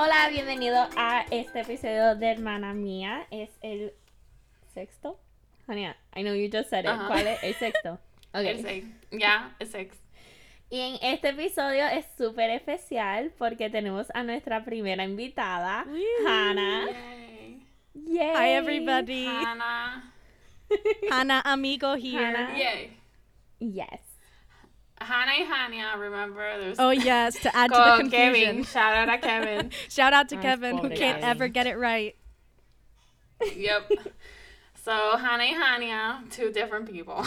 Hola, bienvenido a este episodio de Hermana Mía. Es el sexto. Honey, I know you just said it. ¿Cuál es? El sexto. El Ok. seis. Ya, el seis. Y en este episodio es súper especial porque tenemos a nuestra primera invitada, Hannah. Yay. Yay. Hi, everybody. Hannah. Hannah Amigo here. Hannah. Yay. Yes. Hannah y Hania, remember? There's Oh yes, to add to the confusion. Kevin. Shout out to Kevin. Shout out to Ay, Kevin who can't Kevin. ever get it right. yep. So Hannah y Hania, two different people.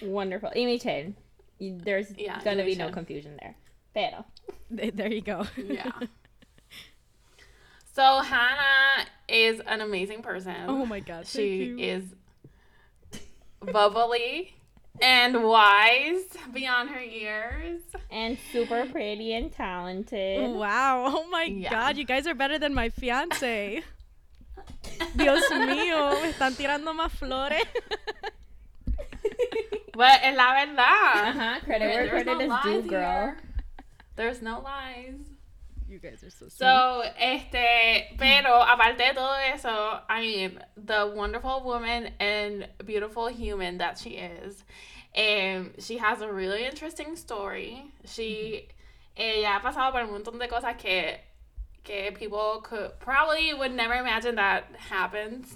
Wonderful. Y Michelle. There's Yeah, gonna y be no confusion there. Pero. There you go. yeah. So Hannah is an amazing person. Oh my god. she thank you. is bubbly and wise beyond her years. And super pretty and talented. Wow. Oh my Yeah. god, you guys are better than my fiance. Dios mío, me están tirando más flores. But es la verdad. Ajá, credit where credit no is due, lies girl. here. There's no lies. You guys are so sweet. So, este, pero aparte de todo eso, I mean, the wonderful woman and beautiful human that she is. Um, she has a really interesting story. She, ella ha pasado por un montón de cosas que, que people could probably would never imagine that happens.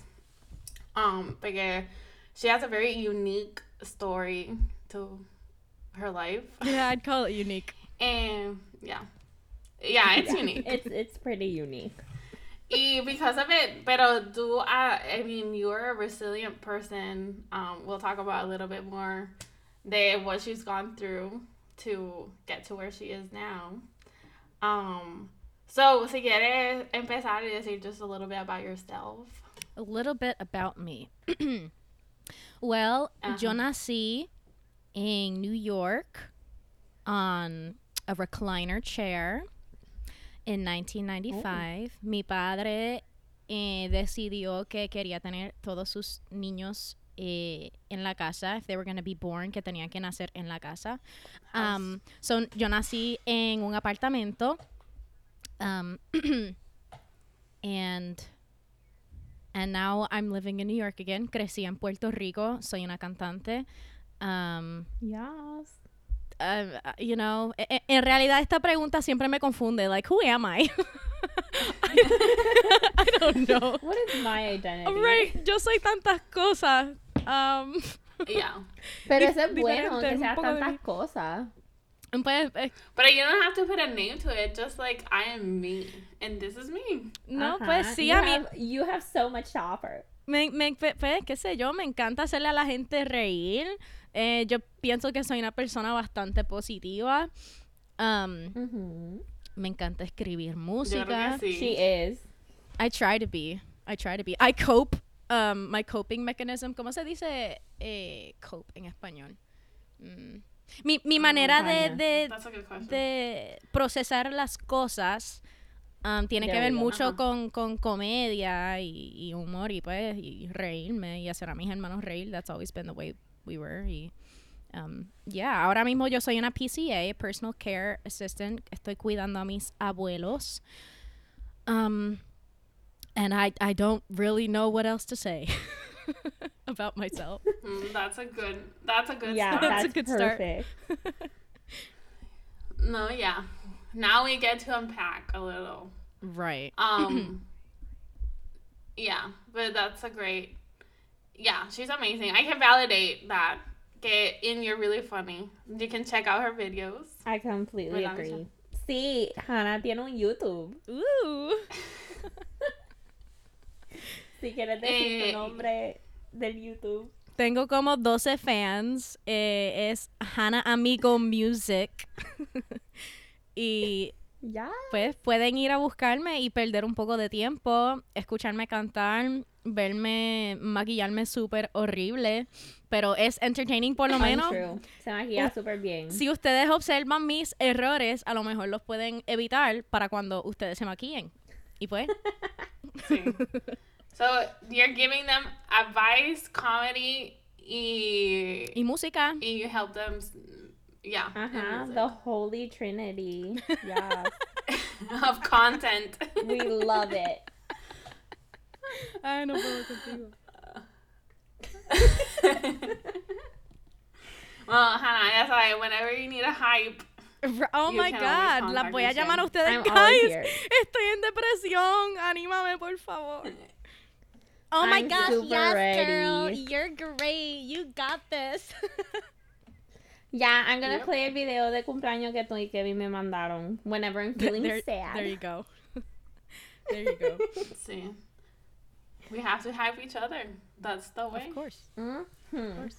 Um, because she has a very unique story to her life. yeah, I'd call it unique. And yeah. Yeah, it's Yeah, unique. It's it's pretty unique. Y because of it, pero tú, uh, I mean, you're a resilient person. Um, we'll talk about a little bit more de what she's gone through to get to where she is now. Um, so, si quieres empezar y decir just a little bit about yourself. A little bit about me. well, yo Ajá. nací in New York on a recliner chair in 1995. Mi padre eh, decidió que quería tener todos sus niños eh, en la casa, if they were going to be born, que tenían que nacer en la casa. Um, so, yo nací en un apartamento. Um, and and now I'm living in New York again. Crecí en Puerto Rico. Soy una cantante. Um, Yes. Uh, you know, e- e- en realidad esta pregunta siempre me confunde. Like, who am I? I, I don't know. What is my identity? Right, yo soy tantas cosas. Um, Yeah. Pero eso es bueno, que un sea poco de tantas mí. cosas. pues, eh, But you don't have to put a name to it, just like I am me, and this is me. no, Ajá. pues sí, you a mí have, You have so much to offer. me, me, pues, qué sé yo, me encanta hacerle a la gente reír. Eh, yo pienso que soy una persona bastante positiva. Um, me encanta escribir música. sí. She is. I try to be. I try to be. I cope. Um, my coping mechanism. ¿Cómo se dice eh, cope en español? Mm. Mi, mi manera de, de, de procesar las cosas um, tiene que ver mucho con, con comedia y, y humor y pues y reírme y hacer a mis hermanos reír. That's always been the way we were. Y, um, yeah, ahora mismo yo soy una PCA, Personal Care Assistant. Estoy cuidando a mis abuelos. Um, and I, I don't really know what else to say about myself. Mm, that's a good. That's a good. Yeah, start. That's a that's good start. No, yeah. Now we get to unpack a little. right. Um Yeah, but that's a great Yeah, she's amazing. I can validate that. Que in you're really funny. You can check out her videos. I completely ¿Verdad, agree. Sí, Hannah tiene un YouTube. Ooh. Si quieres decir Eh, tu nombre del YouTube. Tengo como 12 fans. eh, es Hannah Amigo Music. y Ya. pues pueden ir a buscarme y perder un poco de tiempo, escucharme cantar, verme maquillarme súper horrible, pero es entertaining por lo menos. Untrue. Se maquilla súper bien. Si ustedes observan mis errores, a lo mejor los pueden evitar para cuando ustedes se maquillen. Y pues, Sí. So you're giving them advice, comedy, y, y música. y you help them. S- Yeah. Uh-huh, and Ajá, music. the Holy Trinity. Yeah. of content. We love it. Ay, no puedo contigo. well, Hannah, ya sabes, whenever you need a hype, Oh You my God, las voy a llamar a ustedes, I'm always guys. here. Estoy en depresión, anímame por favor. Oh my I'm gosh, super yes, girl, ready. you're great, you got this. Yeah, I'm gonna Yep. play el video de cumpleaños que tú y Kevin me mandaron whenever I'm feeling there, sad. there you go. there you go. see, we have to hype each other. That's the way. Of course, Mhm. of course.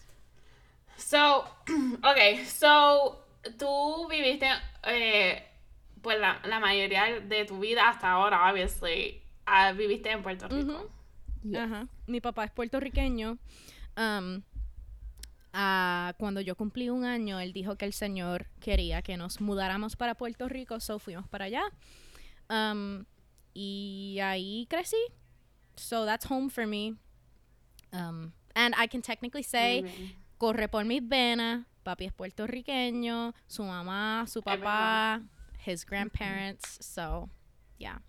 So, okay, so tú viviste, eh, pues la, la mayoría de tu vida hasta ahora, obviously, ah, viviste en Puerto Rico. Yes. Ajá. Mi papá es puertorriqueño. Um, cuando yo cumplí un año, él dijo que el Señor quería que nos mudáramos para Puerto Rico, so fuimos para allá. Um, y ahí crecí. So that's home for me. Um, and I can technically say, bien. corre por mis venas. Papi es puertorriqueño, su mamá, su papá, his grandparents. So, yeah.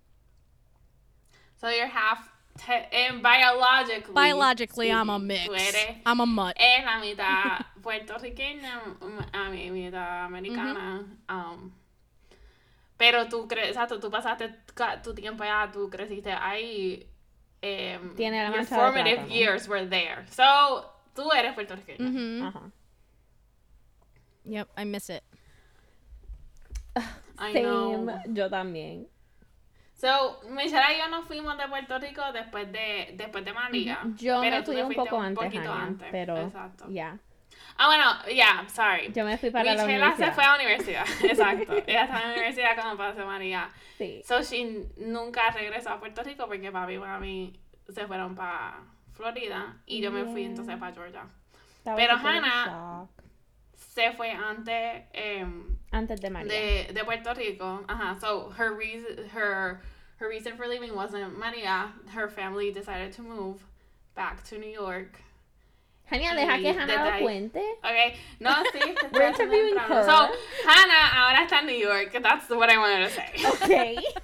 So you're half, te- and biologically. Biologically, I'm a mix. Tú eres I'm a mutt. es la mitad puertorriqueña, m- a mi mitad americana. um, pero tú crees, exacto, tú pasaste tu tiempo allá, tú creciste ahí. Um, Tiene la your formative plátano. years were there. So, tú eres puertorriqueña. Mhm. Ajá. Yep, I miss it. I Same, know. yo también. So, Michelle y yo nos fuimos de Puerto Rico después de, después de María. Yo pero me fui un poco antes, poquito Hania, antes, pero Exacto. ya. Ah, bueno, yeah, sorry. Yo me fui para la Michelle universidad. se fue a la universidad, exacto. Ella estaba en la universidad cuando pasó María. Sí. So, she nunca regresó a Puerto Rico porque papi y mami se fueron para Florida y yo me fui entonces para Georgia. Estaba Pero Hannah-. Se fue antes em, Antes de María. de, de Puerto Rico. Ajá. So her reason her her reason for leaving wasn't Maria. Her family decided to move back to New York. Hania, deja que Hannah lo cuente. Okay. No, sí. We're interviewing her. So Hannah ahora está en New York. That's what I wanted to say. Ok.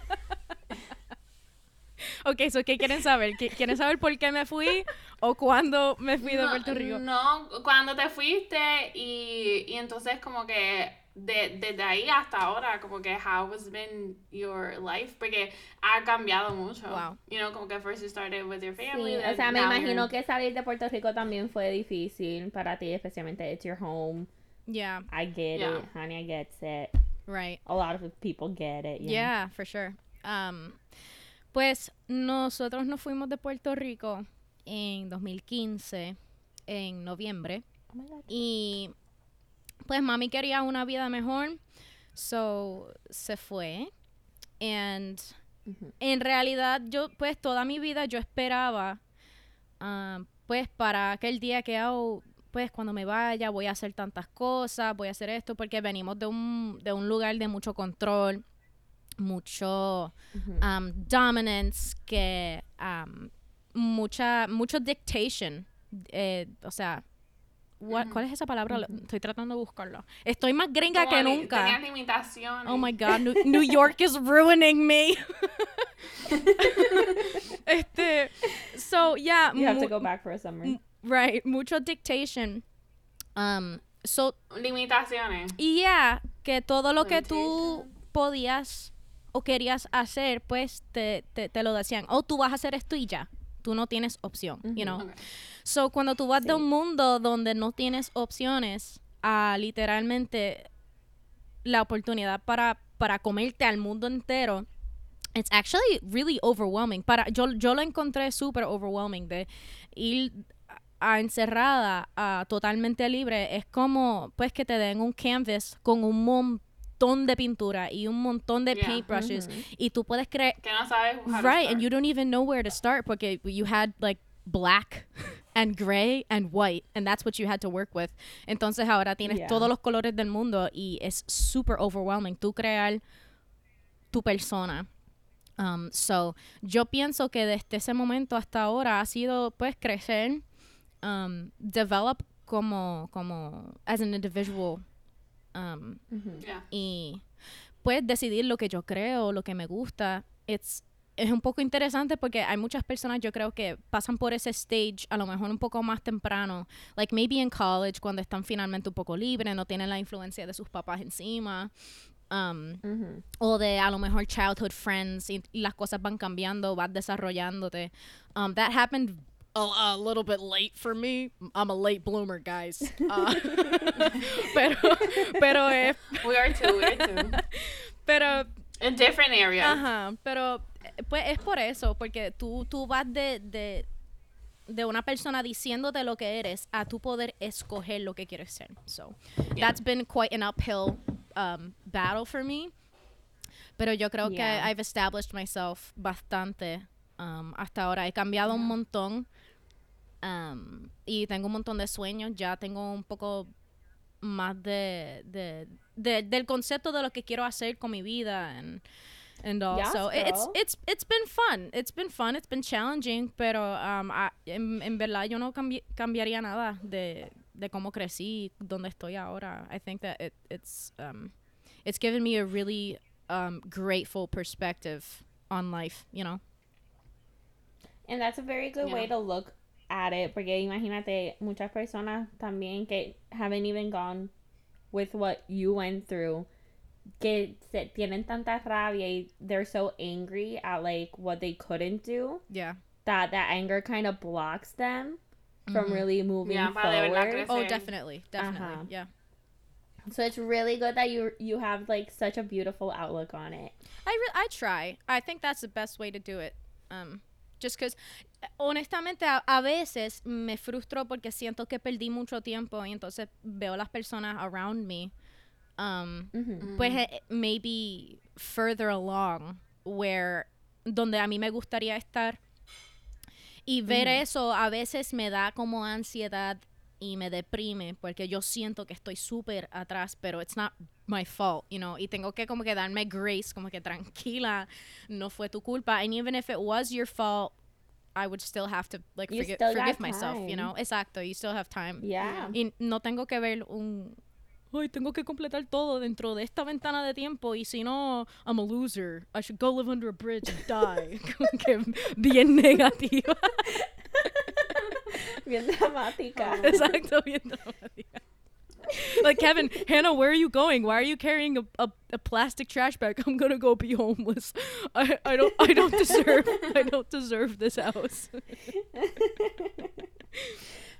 Ok, so, ¿qué quieren saber? ¿Qui- ¿Quieren saber por qué me fui o cuándo me fui de no, Puerto Rico? No, cuando te fuiste y, y entonces como que de, desde ahí hasta ahora, como que how has been your life, porque ha cambiado mucho. Wow. You know, como que first you started with your family. Sí, o sea, me imagino you're- que salir de Puerto Rico también fue difícil para ti, especialmente it's your home. Yeah, I get Yeah. it. Hania gets it. right. A lot of people get it. you know. Yeah, for sure. Um, pues nosotros nos fuimos de Puerto Rico en 2015, en noviembre. Oh my God. Y pues mami quería una vida mejor, so se fue. And en realidad yo pues toda mi vida yo esperaba ah, pues para aquel día que oh, pues cuando me vaya voy a hacer tantas cosas, voy a hacer esto porque venimos de un, de un lugar de mucho control, mucho Ujú. um, dominance, que um, mucha, mucho dictation. eh, o sea, what-. ¿cuál es esa palabra? Estoy tratando de buscarla. Estoy más gringa como que li- nunca. Limitaciones. Oh my god, New, New York is ruining me. este, so yeah, You have to go back for a summer. right, mucho dictation. Um, so Limitaciones. y ya, que todo lo que tú podías o querías hacer, pues te, te, te lo decían. O tú vas a hacer esto y ya. Tú no tienes opción, you know. Okay. So, cuando tú vas de un mundo donde no tienes opciones a literalmente la oportunidad para, para comerte al mundo entero, it's actually really overwhelming. Para, yo, yo lo encontré súper overwhelming de ir a encerrada a totalmente libre. Es como pues que te den un canvas con un montón de pintura y un montón de Yeah. paintbrushes Ujú. y tú puedes creer Que no sabes how to right and you don't even know where to start porque you had like black and gray and white and that's what you had to work with entonces ahora tienes Yeah. todos los colores del mundo y es super overwhelming tú crear tu persona um, so yo pienso que desde ese momento hasta ahora ha sido pues crecer um, develop como como as an individual um. Yeah. y pues decidir lo que yo creo, lo que me gusta. It's, es un poco interesante porque hay muchas personas yo creo que pasan por ese stage a lo mejor un poco más temprano, like maybe in college cuando están finalmente un poco libres, no tienen la influencia de sus papás encima. Um, o de a lo mejor childhood friends y, y las cosas van cambiando, vas desarrollándote. Um, that happened a, a little bit late for me. I'm a late bloomer, guys. Uh, pero, pero, We are too, we are too. pero, In different areas. ajá, pero, eh, pues es por eso, porque tú, tú vas de, de, de una persona diciéndote lo que eres a tu poder escoger lo que quieres ser. So, Yeah. that's been quite an uphill um, battle for me. Pero yo creo que. I've established myself bastante um, hasta ahora. He cambiado un montón um, y tengo un montón de sueños. Ya tengo un poco más de, de, de- del concepto de lo que quiero hacer con mi vida and, and all. Yes, so it- it's, it's, it's been fun. It's been fun. It's been challenging. Pero um, I- en, en verdad yo no cambi- cambiaría nada de, de cómo crecí, donde estoy ahora. I think that it, it's um, it's given me a really um, grateful perspective on life. You know. And that's a very good way to look at it, porque imagínate muchas personas también que haven't even gone with what you went through, que se tienen tanta rabia y they're so angry at like what they couldn't do Yeah. that that anger kind of blocks them from Mhm. really moving Yeah, para de verdad forward. Oh, definitely, definitely. Uh-huh. Yeah. So it's really good that you you have like such a beautiful outlook on it. I re- I try. I think that's the best way to do it. Um, just because, honestamente, a, a veces me frustro porque siento que perdí mucho tiempo y entonces veo las personas around me, um, pues eh, maybe further along where donde a mí me gustaría estar. Y ver eso a veces me da como ansiedad y me deprime porque yo siento que estoy súper atrás, pero it's not my fault, you know, y tengo que como que darme grace, como que tranquila, no fue tu culpa, and even if it was your fault, I would still have to like You forgi- forgive myself, you time. know, exacto, you still have time. Yeah. Y no tengo que ver un ay, tengo que completar todo dentro de esta ventana de tiempo y si no, I'm a loser. I should go live under a bridge and die. Como que bien negativa. Bien dramática. Exacto, bien dramática. Like Kevin, Hannah, where are you going? Why are you carrying a, a, a plastic trash bag? I'm gonna go be homeless. I, I don't I don't deserve I don't deserve this house.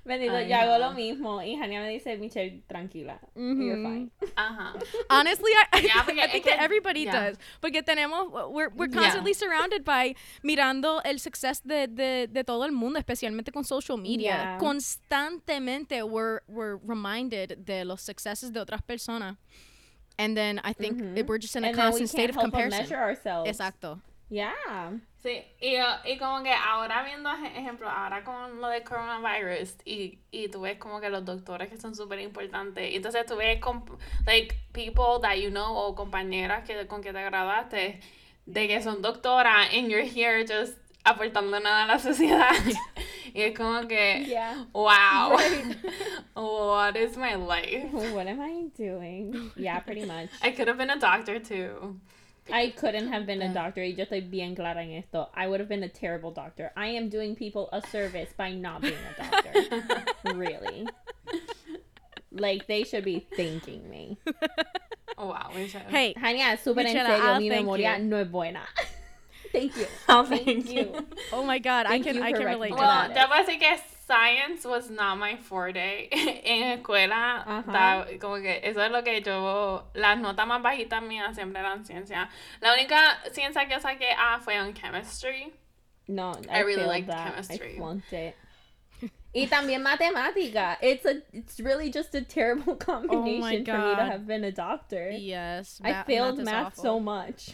Bendito, Ay, yo hago lo mismo y Hania me dice, Michelle, tranquila. You're Mhm. fine. Ajá. Honestly, I, Yeah, I es think que- that everybody yeah. does. Porque tenemos, we're, we're Yeah. constantly surrounded by mirando el success de, de, de todo el mundo, especialmente con social media. Yeah. Constantemente we're, we're reminded de los successes de otras personas. And then I think Mhm. it- we're just in a And constant state of comparison. measure ourselves. Exacto. Yeah. Sí, y, uh, y como que ahora viendo ej- ejemplo, ahora con lo del coronavirus y, y tú ves como que los doctores que son súper importantes, y entonces tú ves like people that you know o compañeras que, con que te graduaste de que son doctoras and you're here just aportando nada a la sociedad y es como que Yeah. wow Right. what is my life What am I doing? Yeah, pretty much. I could have been a doctor too I couldn't have been a doctor. Y yo estoy bien clara en esto. I would have been a terrible doctor. I am doing people a service by not being a doctor. really. Like, they should be thanking me. oh wow Michelle. Hey, Hania, súper en Michela, serio, I'll mi memoria you. no es buena. Thank you. Oh, Thank thank you. you. oh my God, I can you I can relate to that. Well, that. debo decir que science was not my forte. en escuela, Ajá. da- como que eso es lo que yo. Las notas más bajitas mías siempre eran ciencia. La única ciencia que saqué A fue en chemistry. No, I I, really failed liked that. chemistry. I flunked it. Y también matemática. It's a it's really just a terrible combination for me to have been a doctor. yes, I failed is math so much.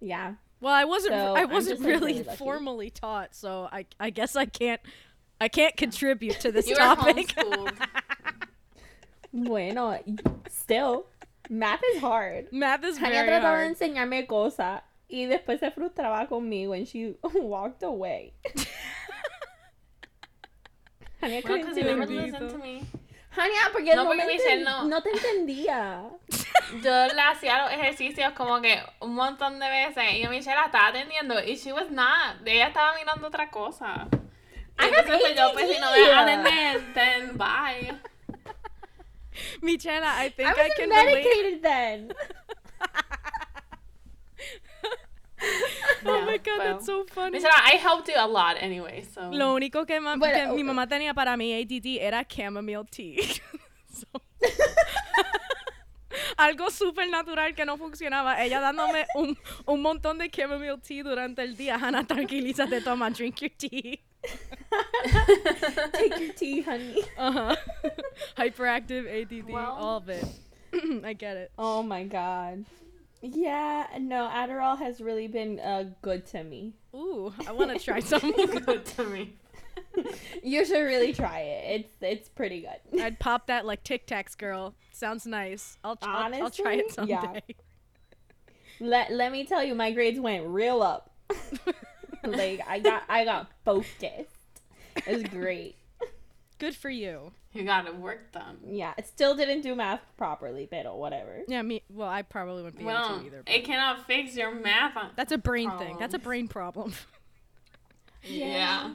Yeah. Well, I wasn't. So, I wasn't just, like, really really formally taught, so I. I guess I can't. I can't contribute to this You topic. Bueno, still, math is hard. Math is Hania very trataba de hard. enseñarme cosas y después se frustraba conmigo when she walked away. Hania Well, couldn't because do listened to me. Hania, porque No, no, porque me Michelle no. no te entendía. yo le hacía los ejercicios como que un montón de veces y Michelle la estaba atendiendo y she was not. Ella estaba mirando otra cosa. I have Entonces pues yo, pues si no me ADD. vas a then bye. Michela, I think I I, wasn't can relate. medicated then. Oh Yeah, my god, well. that's so funny. Michelle, I helped you a lot anyway, so. Lo único que, ma- Bueno, que mi mamá tenía para mi ADD era chamomile tea. So- Algo súper natural que no funcionaba. Ella dándome un, un montón de chamomile tea durante el día. Hannah, tranquilízate, toma, drink your tea. Take your tea, honey. Uh-huh. Hyperactive, ADD, Well. all of it. I get it. Oh my god. Yeah, no, Adderall has really been uh, good to me. Ooh, I want to try some. good to me. You should really try it. It's it's pretty good. I'd pop that like Tic Tacs, girl. Sounds nice. I'll, I'll, I'll try it Honestly, yeah. someday. Let let me tell you, my grades went real up. like I got I got focused. It was great. Good for you. You gotta work them. Yeah, it still didn't do math properly, but oh, whatever. Yeah, me. Well, I probably wouldn't be Well, able to either. it cannot fix your math. On- That's a brain thing. That's a brain problem. yeah.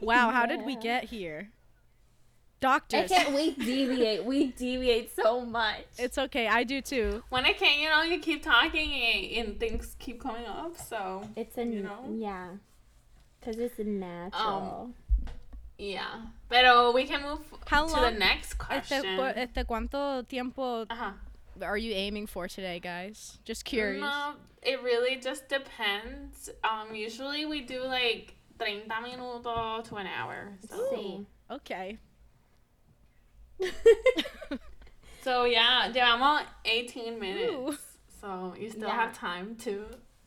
Wow, how did we get here? I Doctors. can't. We deviate. We deviate so much. It's okay. I do too. When I can't, you know, you keep talking and, and things keep coming up. So It's a you know? yeah, because it's a natural. Um, yeah, but we can move How to long- the next question. cu- este, ¿Cuánto tiempo Ajá. are you aiming for today, guys? Just curious. No, it really just depends. Um, usually we do like 30 minutos to an hour. So, Sí. Okay. so yeah, llevamos 18 minutes. Ooh. So you still Yeah. have time to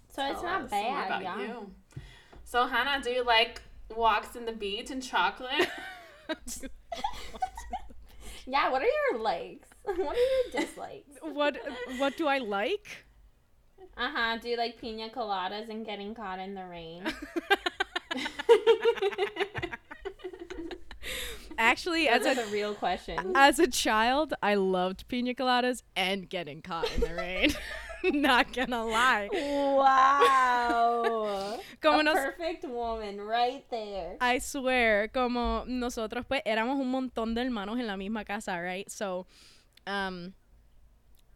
So it's not us bad, about yeah. you. So Hannah, do you like walks in the beach and chocolate? Yeah. What are your likes? What are your dislikes? what What do I like? Uh huh. Do you like pina coladas and getting caught in the rain? Actually, as a real questions. as a child, I loved pina coladas and getting caught in the rain. Not gonna lie. Wow. Como a nos- perfect woman right there. I swear, como nosotros pues éramos un montón de hermanos en la misma casa, right? So, um,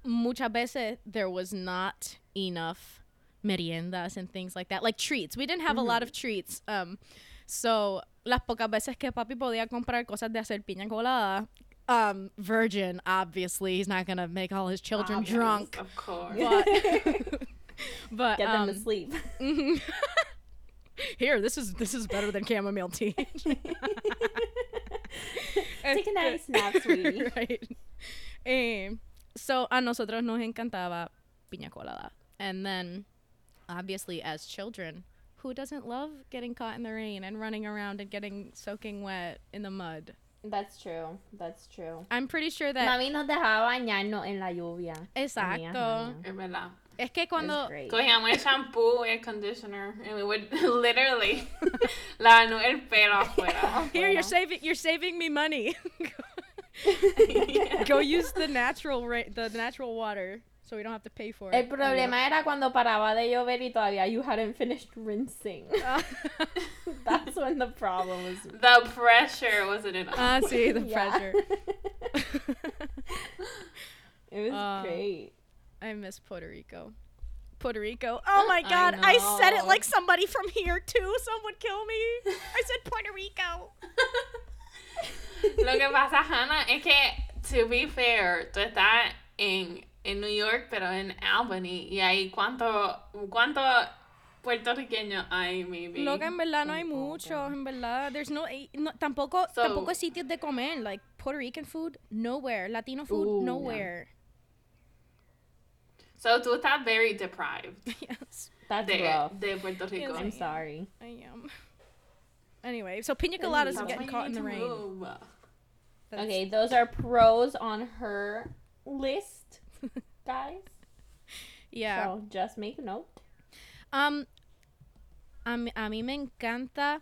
muchas veces there was not enough meriendas and things like that, like treats. We didn't have a lot of treats. Um, so las pocas veces que papi podía comprar cosas de hacer piña colada, um, virgin, obviously, he's not gonna make all his children Obvious, drunk. Of course. But, but Get them to um, sleep. Mhm. Here, this is this is better than chamomile tea. Take a nice nap, sweetie. right. Eh, so a nosotros nos encantaba piña colada, and then obviously as children, who doesn't love getting caught in the rain and running around and getting soaking wet in the mud? That's true. That's true. I'm pretty sure that Mami nos dejaba bañarnos en la lluvia. exacto. Ajá. Es verdad. Es que cuando great. Cogíamos el shampoo y el conditioner and we would literally lavarnos el pelo afuera. here you're saving you're saving me money. Go use the natural ra- the natural water so we don't have to pay for it. El problema era cuando paraba de llover y todavía you hadn't finished rinsing. That's when the problem was. The pressure wasn't enough. Ah, sí, the Yeah. pressure. it was Uh, great. I miss Puerto Rico. Puerto Rico. Oh my god, I, said it like somebody from here too. Someone would kill me. I said Puerto Rico. Lo que pasa, Hannah, es que, to be fair, tú estás en, en New York, pero en Albany, y ahí cuánto, cuánto puertorriqueños hay, maybe. Loca, en verdad no hay Un poco. mucho, en verdad. There's no, eh, no tampoco, So- tampoco sitios de comer. Like Puerto Rican food, nowhere. Latino food, Ooh. nowhere. So tú estás very deprived yes, That's de, rough. de Puerto Rico. Yes, I'm sorry. I am. Anyway, so pina coladas That's and getting caught in the rain. move. Okay, those are pros on her list, guys. Yeah. So just make a note. Um, a mí, a mí me encanta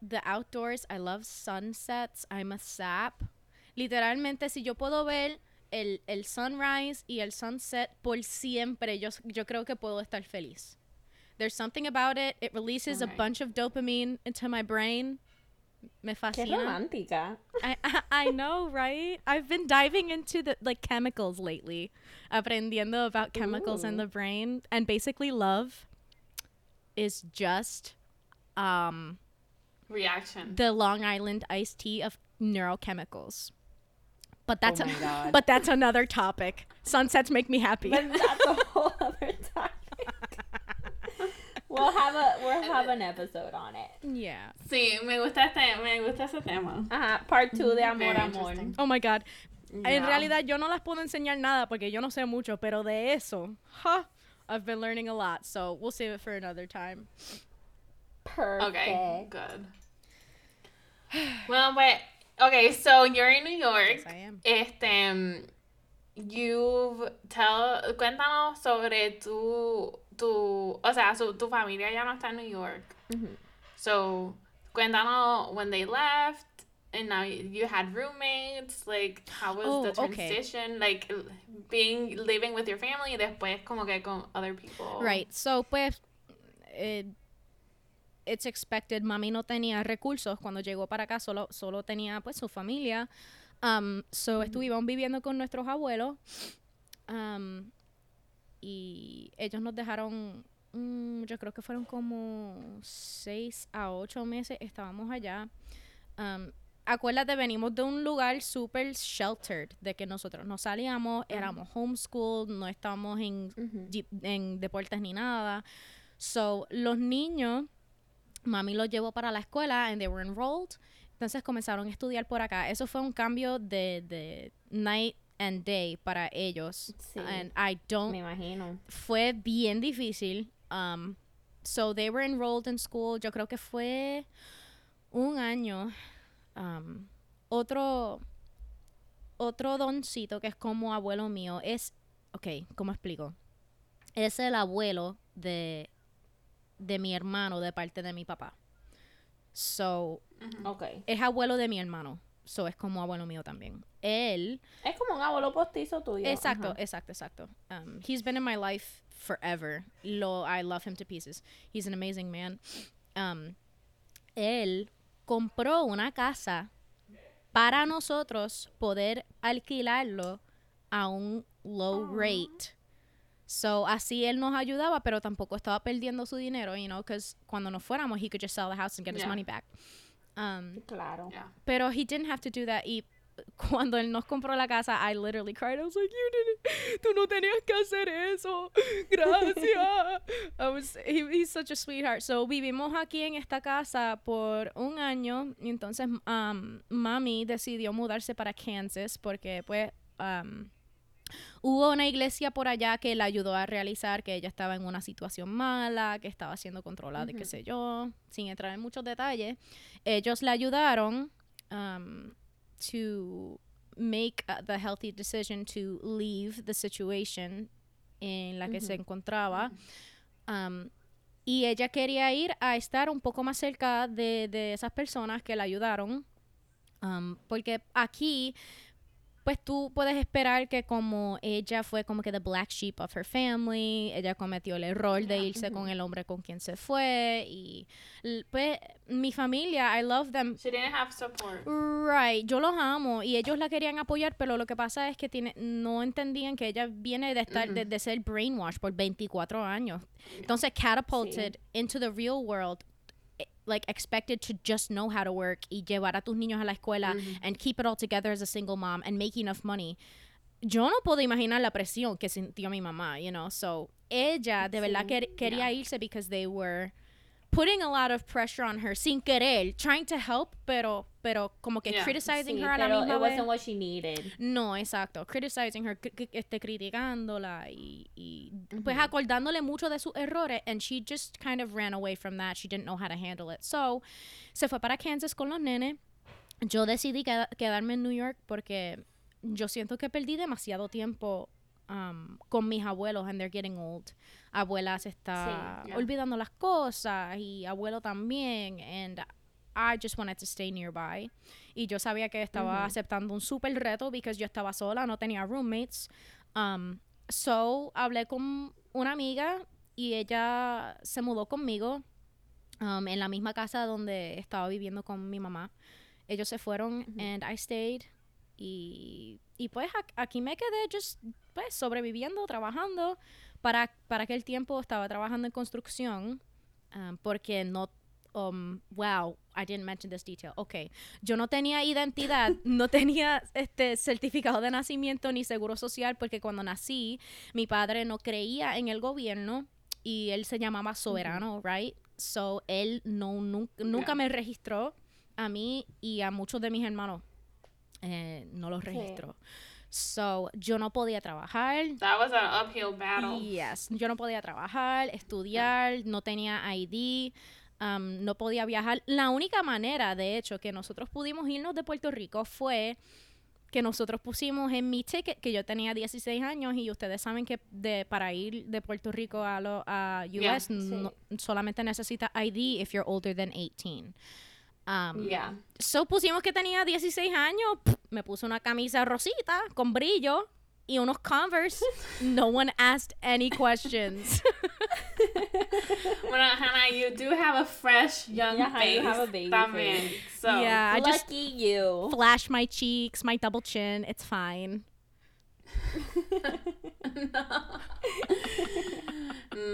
the outdoors. I love sunsets. I'm a sap. Literalmente, si yo puedo ver el, el sunrise y el sunset por siempre, yo, yo creo que puedo estar feliz. There's something about it. It releases a bunch of dopamine into my brain. Me Qué romántica. I, I, I know, right? I've been diving into the like chemicals lately, aprendiendo about chemicals in the brain, and basically love is just um Reaction. the Long Island iced tea of neurochemicals. But that's Oh a- but that's another topic. Sunsets make me happy. But that's a whole other topic. We'll have a we'll have an episode on it. yeah. Sí, me gusta este, me gusta ese tema. Ajá, part two de mm, amor, Very amor. Oh my god. En Yeah. realidad yo no las puedo enseñar nada porque yo no sé mucho, pero de eso, huh, I've been learning a lot. So we'll save it for another time. Perfect. Okay, good. Well, but okay, so you're in New York. Yes, I am. Este, mm, you've tell, cuéntanos sobre tu, tu, o sea, su, tu familia ya no está en New York. So, cuéntanos when they left, and now you, had roommates. Like, how was Oh, the okay. transition? Like, being living with your family, y después como que con other people. Right. So, pues, eh, it's expected. Mami no tenía recursos cuando llegó para acá, solo, solo tenía pues su familia. Um, so, estuvimos viviendo con nuestros abuelos. Um, y ellos nos dejaron, mm, yo creo que fueron como seis a ocho meses, estábamos allá. Um, acuérdate, venimos de un lugar super sheltered, de que nosotros no salíamos, éramos homeschooled, no estábamos en en deportes ni nada. So, los niños, mami los llevó para la escuela and they were enrolled. Entonces comenzaron a estudiar por acá. Eso fue un cambio de, de night and day para ellos. Sí. And I don't Me imagino. fue bien difícil. Um, so they were enrolled in school. Yo creo que fue un año. Um, otro, otro doncito que es como abuelo mío es, ok, ¿cómo explico? Es el abuelo de, de mi hermano de parte de mi papá. So, Ok. es abuelo de mi hermano. So, es como abuelo mío también. Él Es como un abuelo postizo tuyo. Exacto, ajá. exacto, exacto. Um, he's been in my life forever. Lo, I love him to pieces. He's an amazing man. Um, él compró una casa para nosotros poder alquilarlo a un low rate. So, así él nos ayudaba, pero tampoco estaba perdiendo su dinero, you know, because cuando nos fuéramos, he could just sell the house and get his Yeah. money back. Um, Claro. Yeah. pero he didn't have to do that. Y cuando él nos compró la casa, I literally cried. I was like, you didn't, tú no tenías que hacer eso. Gracias. I was, he, he's such a sweetheart. So, vivimos aquí en esta casa por un año. Y entonces, um, mami decidió mudarse para Kansas porque, pues, um, Hubo una iglesia por allá que la ayudó a realizar que ella estaba en una situación mala, que estaba siendo controlada y qué sé yo, sin entrar en muchos detalles. Ellos la ayudaron um, to make uh, the healthy decision to leave the situation en la que se Ujú. encontraba. Um, y ella quería ir a estar un poco más cerca de, de esas personas que la ayudaron. um, porque aquí pues tú puedes esperar que como ella fue como que the black sheep of her family, ella cometió el error de irse con el hombre con quien se fue y pues mi familia, I love them. She didn't have support. Right, yo los amo y ellos la querían apoyar, pero lo que pasa es que tiene, no entendían que ella viene de estar de, de ser brainwashed por 24 años. Entonces catapulted into the real world like expected to just know how to work y llevar a tus niños a la escuela and keep it all together as a single mom and make enough money. Yo no puedo imaginar la presión que sintió mi mamá, you know. So, ella de verdad quería yeah. irse because they were putting a lot of pressure on her sin querer, trying to help, pero pero como que Yeah. criticizing Sí, her a la misma it vez. wasn't what she needed. No, exacto. Criticizing her, este, criticándola y, y pues acordándole mucho de sus errores and she just kind of ran away from that. She didn't know how to handle it. So, se fue para Kansas con los nenes. Yo decidí queda- quedarme en New York porque yo siento que perdí demasiado tiempo um, con mis abuelos and they're getting old. Abuela se está Sí, yeah. olvidando las cosas y abuelo también and I just wanted to stay nearby. Y yo sabía que estaba aceptando un super reto because yo estaba sola, no tenía roommates. Um, so, hablé con una amiga y ella se mudó conmigo um, en la misma casa donde estaba viviendo con mi mamá. Ellos se fueron and I stayed. Y, y pues aquí me quedé just pues sobreviviendo, trabajando. Para, para aquel tiempo estaba trabajando en construcción um, porque no um, wow, I didn't mention this detail. Okay, yo no tenía identidad, no tenía este certificado de nacimiento ni seguro social porque cuando nací mi padre no creía en el gobierno y él se llamaba soberano, right? So él no nun- nunca Yeah. me registró a mí y a muchos de mis hermanos eh, no los registró. So yo no podía trabajar, That was an uphill battle. Yes, yo no podía trabajar, estudiar, no tenía ID, um, no podía viajar. La única manera, de hecho, que nosotros pudimos irnos de Puerto Rico fue que nosotros pusimos en mi ticket que yo tenía 16 años y ustedes saben que de, para ir de Puerto Rico a, lo, a Yeah, US no- solamente necesita ID if you're older than 18. Um, Yeah. So pusimos que tenía 16 años, pff, me puse una camisa rosita con brillo y unos Converse. no one asked any questions. Bueno, Hannah, you do have a fresh young Yeah, you have a baby también. face. So, yeah, I just Lucky you. flash my cheeks, my double chin. It's fine.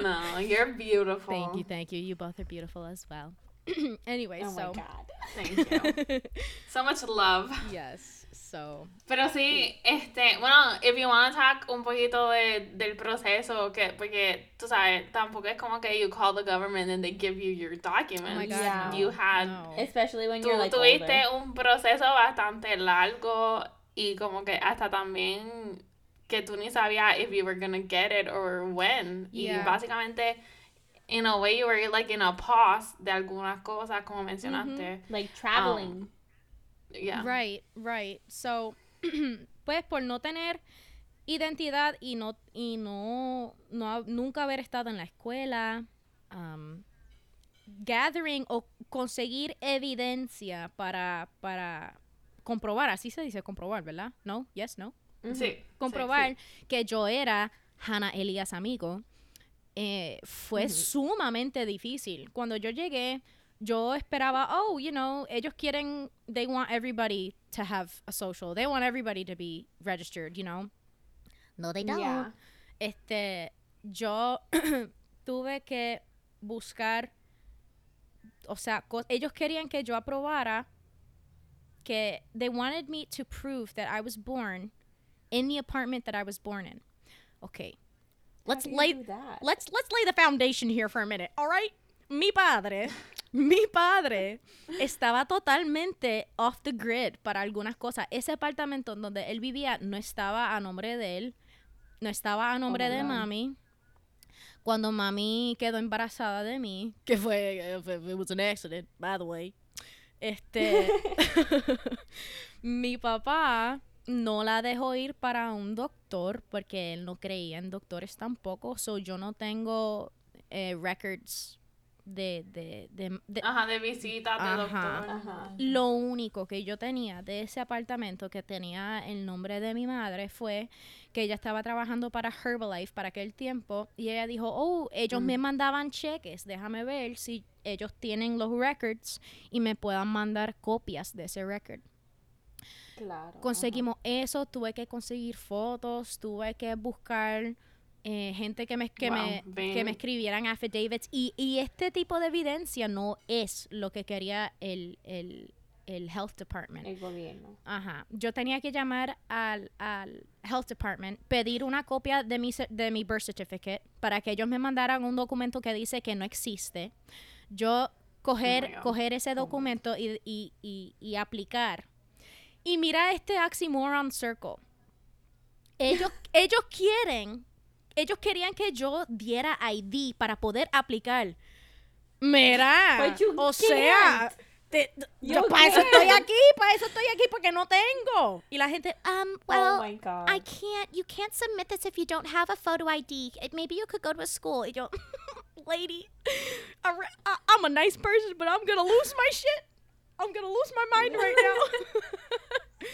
no, you're beautiful. Thank you, thank you. You both are beautiful as well. anyway, Oh so my god. Thank you. So much love. yes, so Pero sí, este, bueno, if you want to talk un poquito de, del proceso, que, porque tú sabes, tampoco es como que you call the government and they give you your documents. oh my god, Yeah. You had, no. Especially when tú you're like tuviste older. un proceso bastante largo y como que hasta también que tú ni sabías if you were gonna get it or when. Yeah. Y básicamente, in a way, you were like in a pause de algunas cosas, como mencionaste. Like traveling. Yeah. Right, right. So, pues por no tener identidad y no y no, no nunca haber estado en la escuela, um, gathering o conseguir evidencia para para comprobar, así se dice comprobar, ¿verdad? No, yes, no. Mm-hmm. Sí. Comprobar que yo era Hannah Elias amigo eh, fue sumamente difícil. Cuando yo llegué, yo esperaba, oh, you know, ellos quieren, they want everybody to have a social. They want everybody to be registered, you know. No, they don't. Yeah. Este, yo tuve que buscar, o sea, ellos querían que yo aprobara que they wanted me to prove that I was born in the apartment that I was born in. Okay. Let's lay let's let's lay the foundation here for a minute. All right? Mi padre, mi padre estaba totalmente off the grid para algunas cosas. Ese apartamento en donde él vivía no estaba a nombre de él, no estaba a nombre my de God. mami. Cuando mami quedó embarazada de mí, que fue it was an accident, by the way. Este mi papá no la dejó ir para un doctor porque él no creía en doctores tampoco. So yo no tengo eh, records de, de, de, de- Ajá, de visitas de Ajá. doctor. Ajá. lo único que yo tenía de ese apartamento que tenía el nombre de mi madre fue que ella estaba trabajando para Herbalife para aquel tiempo y ella dijo, oh, ellos me mandaban cheques, déjame ver si ellos tienen los records y me puedan mandar copias de ese record. Claro. Conseguimos eso, tuve que conseguir fotos, tuve que buscar eh, gente que me, que, Wow, me, que me escribieran affidavits. Y, y este tipo de evidencia no es lo que quería el, el, el Health Department. El gobierno. Ajá. Yo tenía que llamar al, al Health Department, pedir una copia de mi, de mi birth certificate para que ellos me mandaran un documento que dice que no existe. Yo coger, coger ese documento y, y, y, y aplicar. Y mira este oxymoron circle. Ellos, ellos quieren, ellos querían que yo diera ID para poder aplicar. Mira, you o sea, te- yo para eso estoy aquí, para eso estoy aquí porque no tengo. Y la gente, um, well, oh my god. I can't. You can't submit this if you don't have a photo ID. Maybe you could go to a school. Y yo, lady, I'm a nice person, but I'm gonna lose my shit. I'm gonna lose my mind right now.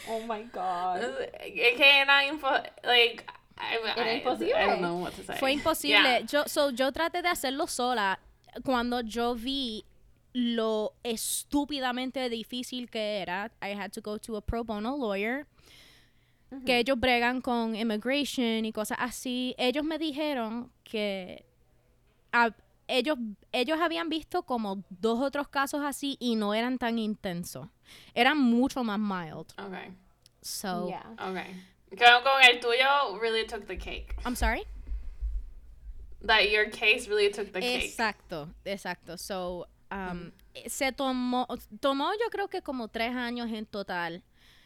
Oh my god. Es que era impo like I, Era I- imposible. I don't know what to say. Fue imposible. Yeah. Yo, so, yo traté de hacerlo sola cuando yo vi lo estúpidamente difícil que era. I had to go to a pro bono lawyer. Que ellos bregan con immigration y cosas así. Ellos me dijeron que ah, ellos, ellos habían visto como dos otros casos así y no eran tan intensos. Eran mucho más mild. Okay. So, Yeah. Okay. Con, con el tuyo really took the cake. I'm sorry? That your case really took the cake. Exacto, exacto. So, um, se tomó, tomó yo creo que como tres años en total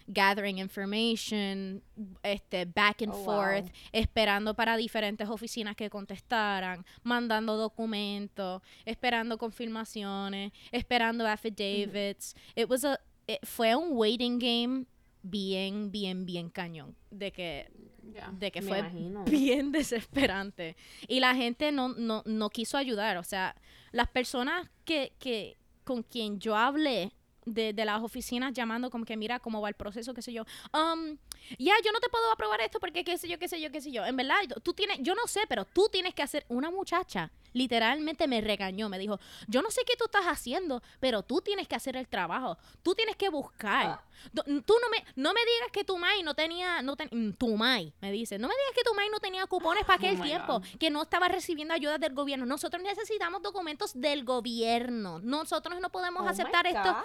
gathering information, este, back and Oh, wow. forth, esperando para diferentes oficinas que contestaran, mandando documentos, esperando confirmaciones, esperando affidavits. It was a, it- fue un waiting game bien, bien, bien cañón. De que Yeah. de que fue imagino. bien desesperante. Y la gente no, no, no quiso ayudar. O sea, las personas que, que con quien yo hablé de, de las oficinas llamando como que mira cómo va el proceso, qué sé yo. Um, ya, yo no te puedo aprobar esto porque qué sé yo, qué sé yo, qué sé yo. En verdad, tú tienes, yo no sé, pero tú tienes que hacer, una muchacha literalmente me regañó, me dijo, yo no sé qué tú estás haciendo, pero tú tienes que hacer el trabajo, tú tienes que buscar. Ah. Tú no me, no me digas que tu mai no tenía, no ten- mm, tu mai, me dice, no me digas que tu mai no tenía cupones para aquel Oh tiempo, God. que no estaba recibiendo ayuda del gobierno. Nosotros necesitamos documentos del gobierno. Nosotros no podemos Oh aceptar esto.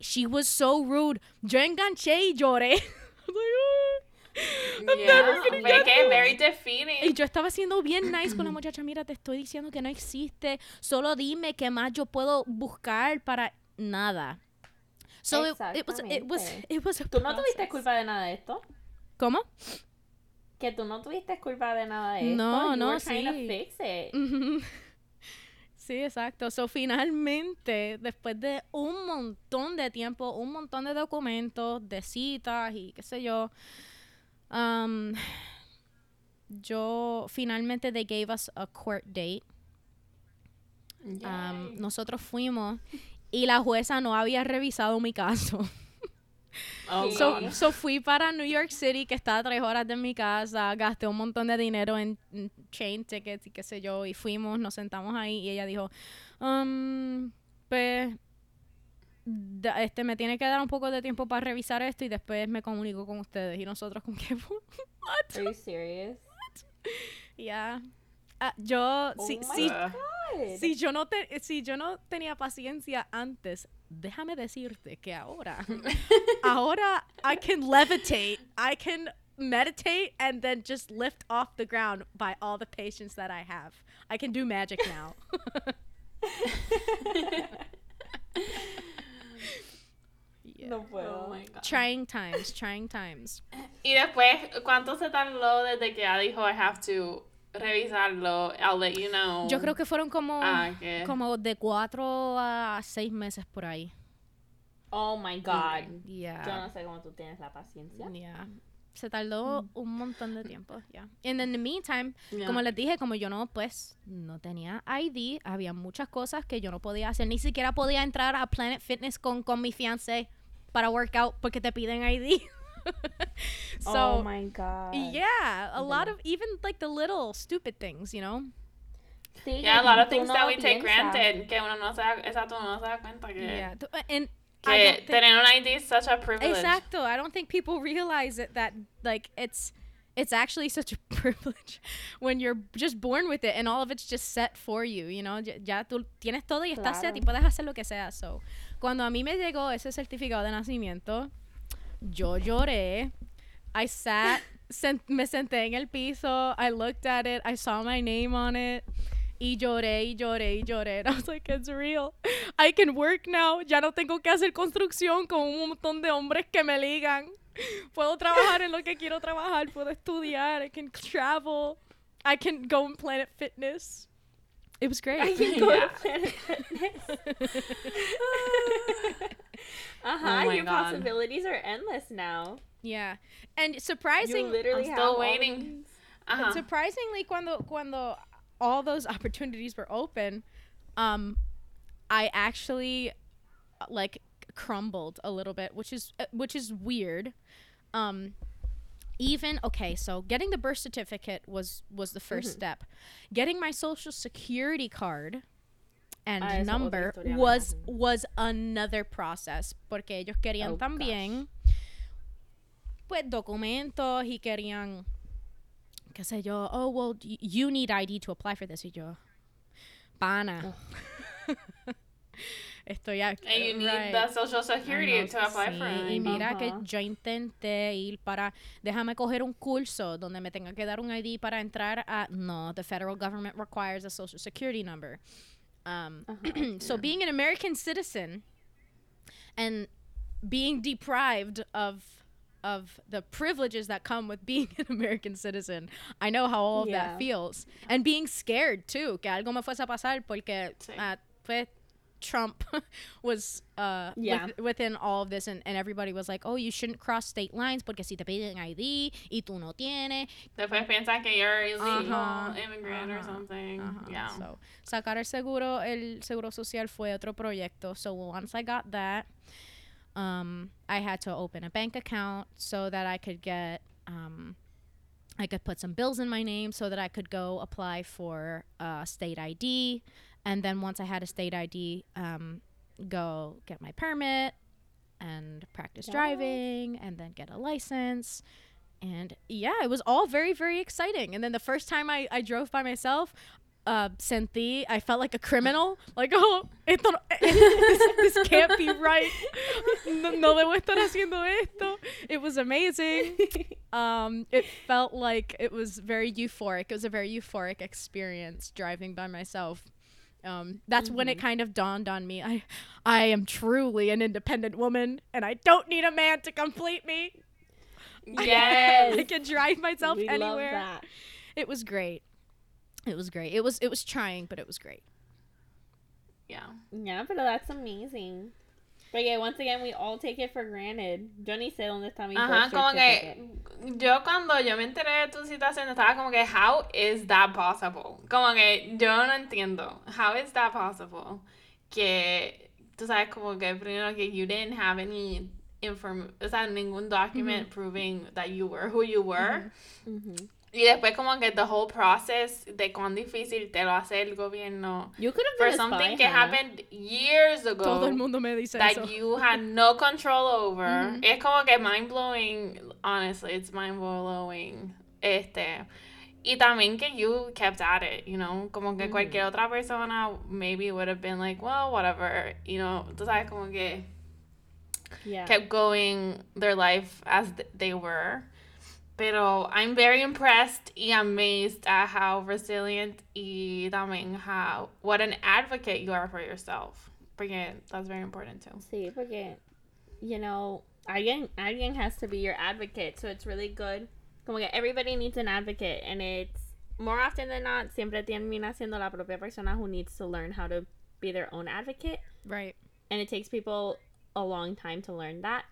She was so rude. Yo enganché y lloré. "Ah". Yeah. It very defeating. Y yo estaba siendo bien nice con la muchacha. Mira, te estoy diciendo que no existe. Solo dime qué más yo puedo buscar para nada. So it, it was it was it was ¿Tú no tuviste culpa de nada de esto? ¿Cómo? Que tú no tuviste culpa de nada de No, esto. You no, to sí. fix it. Ujú. Sí, exacto. So, finalmente, después de un montón de tiempo, un montón de documentos, de citas y qué sé yo, um, yo finalmente they gave us a court date. Um, nosotros fuimos y la jueza no había revisado mi caso. Oh, So, so fui para New York City, que está a tres horas de mi casa, gasté un montón de dinero en, en chain tickets y qué sé yo, y fuimos, nos sentamos ahí y ella dijo, um, pues, da- este, me tiene que dar un poco de tiempo para revisar esto y después me comunico con ustedes. Y nosotros como que, what? Are you serious? Ya. Ah, yo, Oh sí, God. si yo no te, si yo no tenía paciencia antes, déjame decirte que ahora, ahora I can levitate, I can meditate and then just lift off the ground by all the patience that I have. I can do magic now. Yeah. No puedo. Oh my God. Trying times, trying times. Y después, ¿cuánto se tardó desde que ella dijo I have to revisarlo? I'll let you know. Yo creo que fueron como, Ah, que- como de cuatro a seis meses por ahí. Oh my God. Yeah. Yo no sé cómo tú tienes la paciencia. Yeah. Se tardó un montón de tiempo, ya. And in the meantime, Yeah. como les dije, como yo no, pues, no tenía ID, había muchas cosas que yo no podía hacer. Ni siquiera podía entrar a Planet Fitness con, con mi fiancé para workout porque te piden ID. so, oh my God. yeah, a lot of, even like the little stupid things, you know? Sí, Yeah, a lot of things no that we take granted. Que uno no se da, exacto, uno no se da cuenta que, Yeah. T- uh, And que I don't think- tener un ID is such a privilege. Exacto. I don't think people realize it that like it's it's actually such a privilege when you're just born with it and all of it's just set for you, you know? Ya, ya tú tienes todo y estás set y puedes hacer lo que sea. So, cuando a mí me llegó ese certificado de nacimiento, yo lloré. I sat, sen- me senté en el piso, I looked at it, I saw my name on it. Y lloré y lloré y lloré. And I was like, it's real. I can work now. Ya no tengo que hacer construcción con un montón de hombres que me ligan. Puedo trabajar en lo que quiero trabajar. Puedo estudiar. I can travel. I can go and Planet Fitness. It was great. I can go Yeah. to Planet Fitness. uh-huh, Oh your God. possibilities are endless now. yeah. And You surprising, literally I'm still waiting. and surprisingly, cuando cuando all those opportunities were open, um, I actually like crumbled a little bit, which is uh, which is weird. Um, even okay, so getting the birth certificate was was the 1st step. Getting my social security card and Ah, number was was another process porque ellos querían Oh, también pues documentos y querían qué sé yo, oh well y- you need ID to apply for this y yo pana. Estoy aquí. And you need right. the social security no, to apply sí, for Y it. mira que Ajá. yo intenté ir para, déjame coger un curso donde me tenga que dar un ID para entrar a, no, the federal government requires a social security number. Um, so being an American citizen and being deprived of of the privileges that come with being an American citizen. I know how all of Yeah. that feels. And being scared too, que algo me fuese a pasar porque Sí. uh, pues, Trump was uh, Yeah. with- within all of this, and, and everybody was like, oh, you shouldn't cross state lines porque si te piden ID y tú no tienes. Después piensan que you're illegal Ajá, immigrant or ajá, something. Ajá. Yeah. So, sacar el seguro, el seguro social fue otro proyecto. So once I got that, um, I had to open a bank account so that I could get, um, I could put some bills in my name so that I could go apply for uh, state ID. And then once I had a state ID, um, go get my permit and practice driving and then get a license. And yeah, it was all very, very exciting. And then the first time I, I drove by myself, uh, sentí, I felt like a criminal. Like, oh, esto no- this, this can't be right. No, no debo estar haciendo esto. It was amazing. Um, it felt like it was very euphoric. It was a very euphoric experience driving by myself. Um, that's when it kind of dawned on me. I, I am truly an independent woman, and I don't need a man to complete me. Yes. I can drive myself we love anywhere. that. It was great. It was great. It was it was trying, but it was great. Yeah. Yeah, but that's amazing. But yeah, once again, we all take it for granted. Ni sé dónde está mi Ajá, como que yo cuando yo me enteré de tu situación estaba como que how is that possible? Como que yo no entiendo. How is that possible? Que tú sabes como que primero que you didn't have any inform, o sea, ningún document proving that you were who you were. Mhm. Y después como que the whole process de cuán difícil te lo hace el gobierno You could have for been a something spy, que Hannah. happened years ago. Todo el mundo me dice that eso. you had no control over. Es como que mind blowing. Honestly, it's mind blowing. Este. Y también que you kept at it, you know, como que cualquier otra persona maybe would have been like, well, whatever, you know, tú sabes como que Yeah. kept going their life as th- they were. Pero I'm very impressed y amazed at how resilient y también how what an advocate you are for yourself. Porque that's very important too. Sí, porque, you know, alguien, alguien has to be your advocate. So it's really good. Como que everybody needs an advocate. And it's more often than not, siempre termina siendo la propia persona who needs to learn how to be their own advocate. Right. And it takes people a long time to learn that.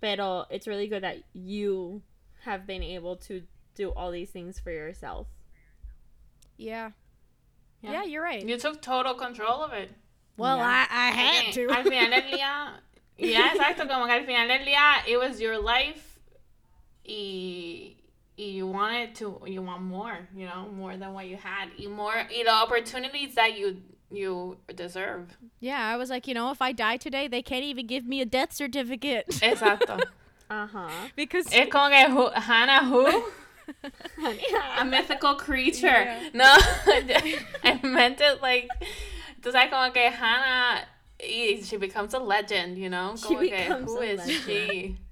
Pero it's really good that you have been able to do all these things for yourself. Yeah. Yeah. Yeah, you're right. You took total control of it. well, Yeah. I, I had to. Al final del día, ya exacto, como que al final del día, it was your life y, y you wanted to, you want more, you know, more than what you had, y more, y the opportunities that you you deserve. yeah, I was like, you know, if I die today, they can't even give me a death certificate Exacto. Because Es como que who, Hannah who? A mythical creature. Yeah. No, I meant it like, tú sabes como que Hannah, y she becomes a legend, you know? She Como que, becomes who a is legend. she?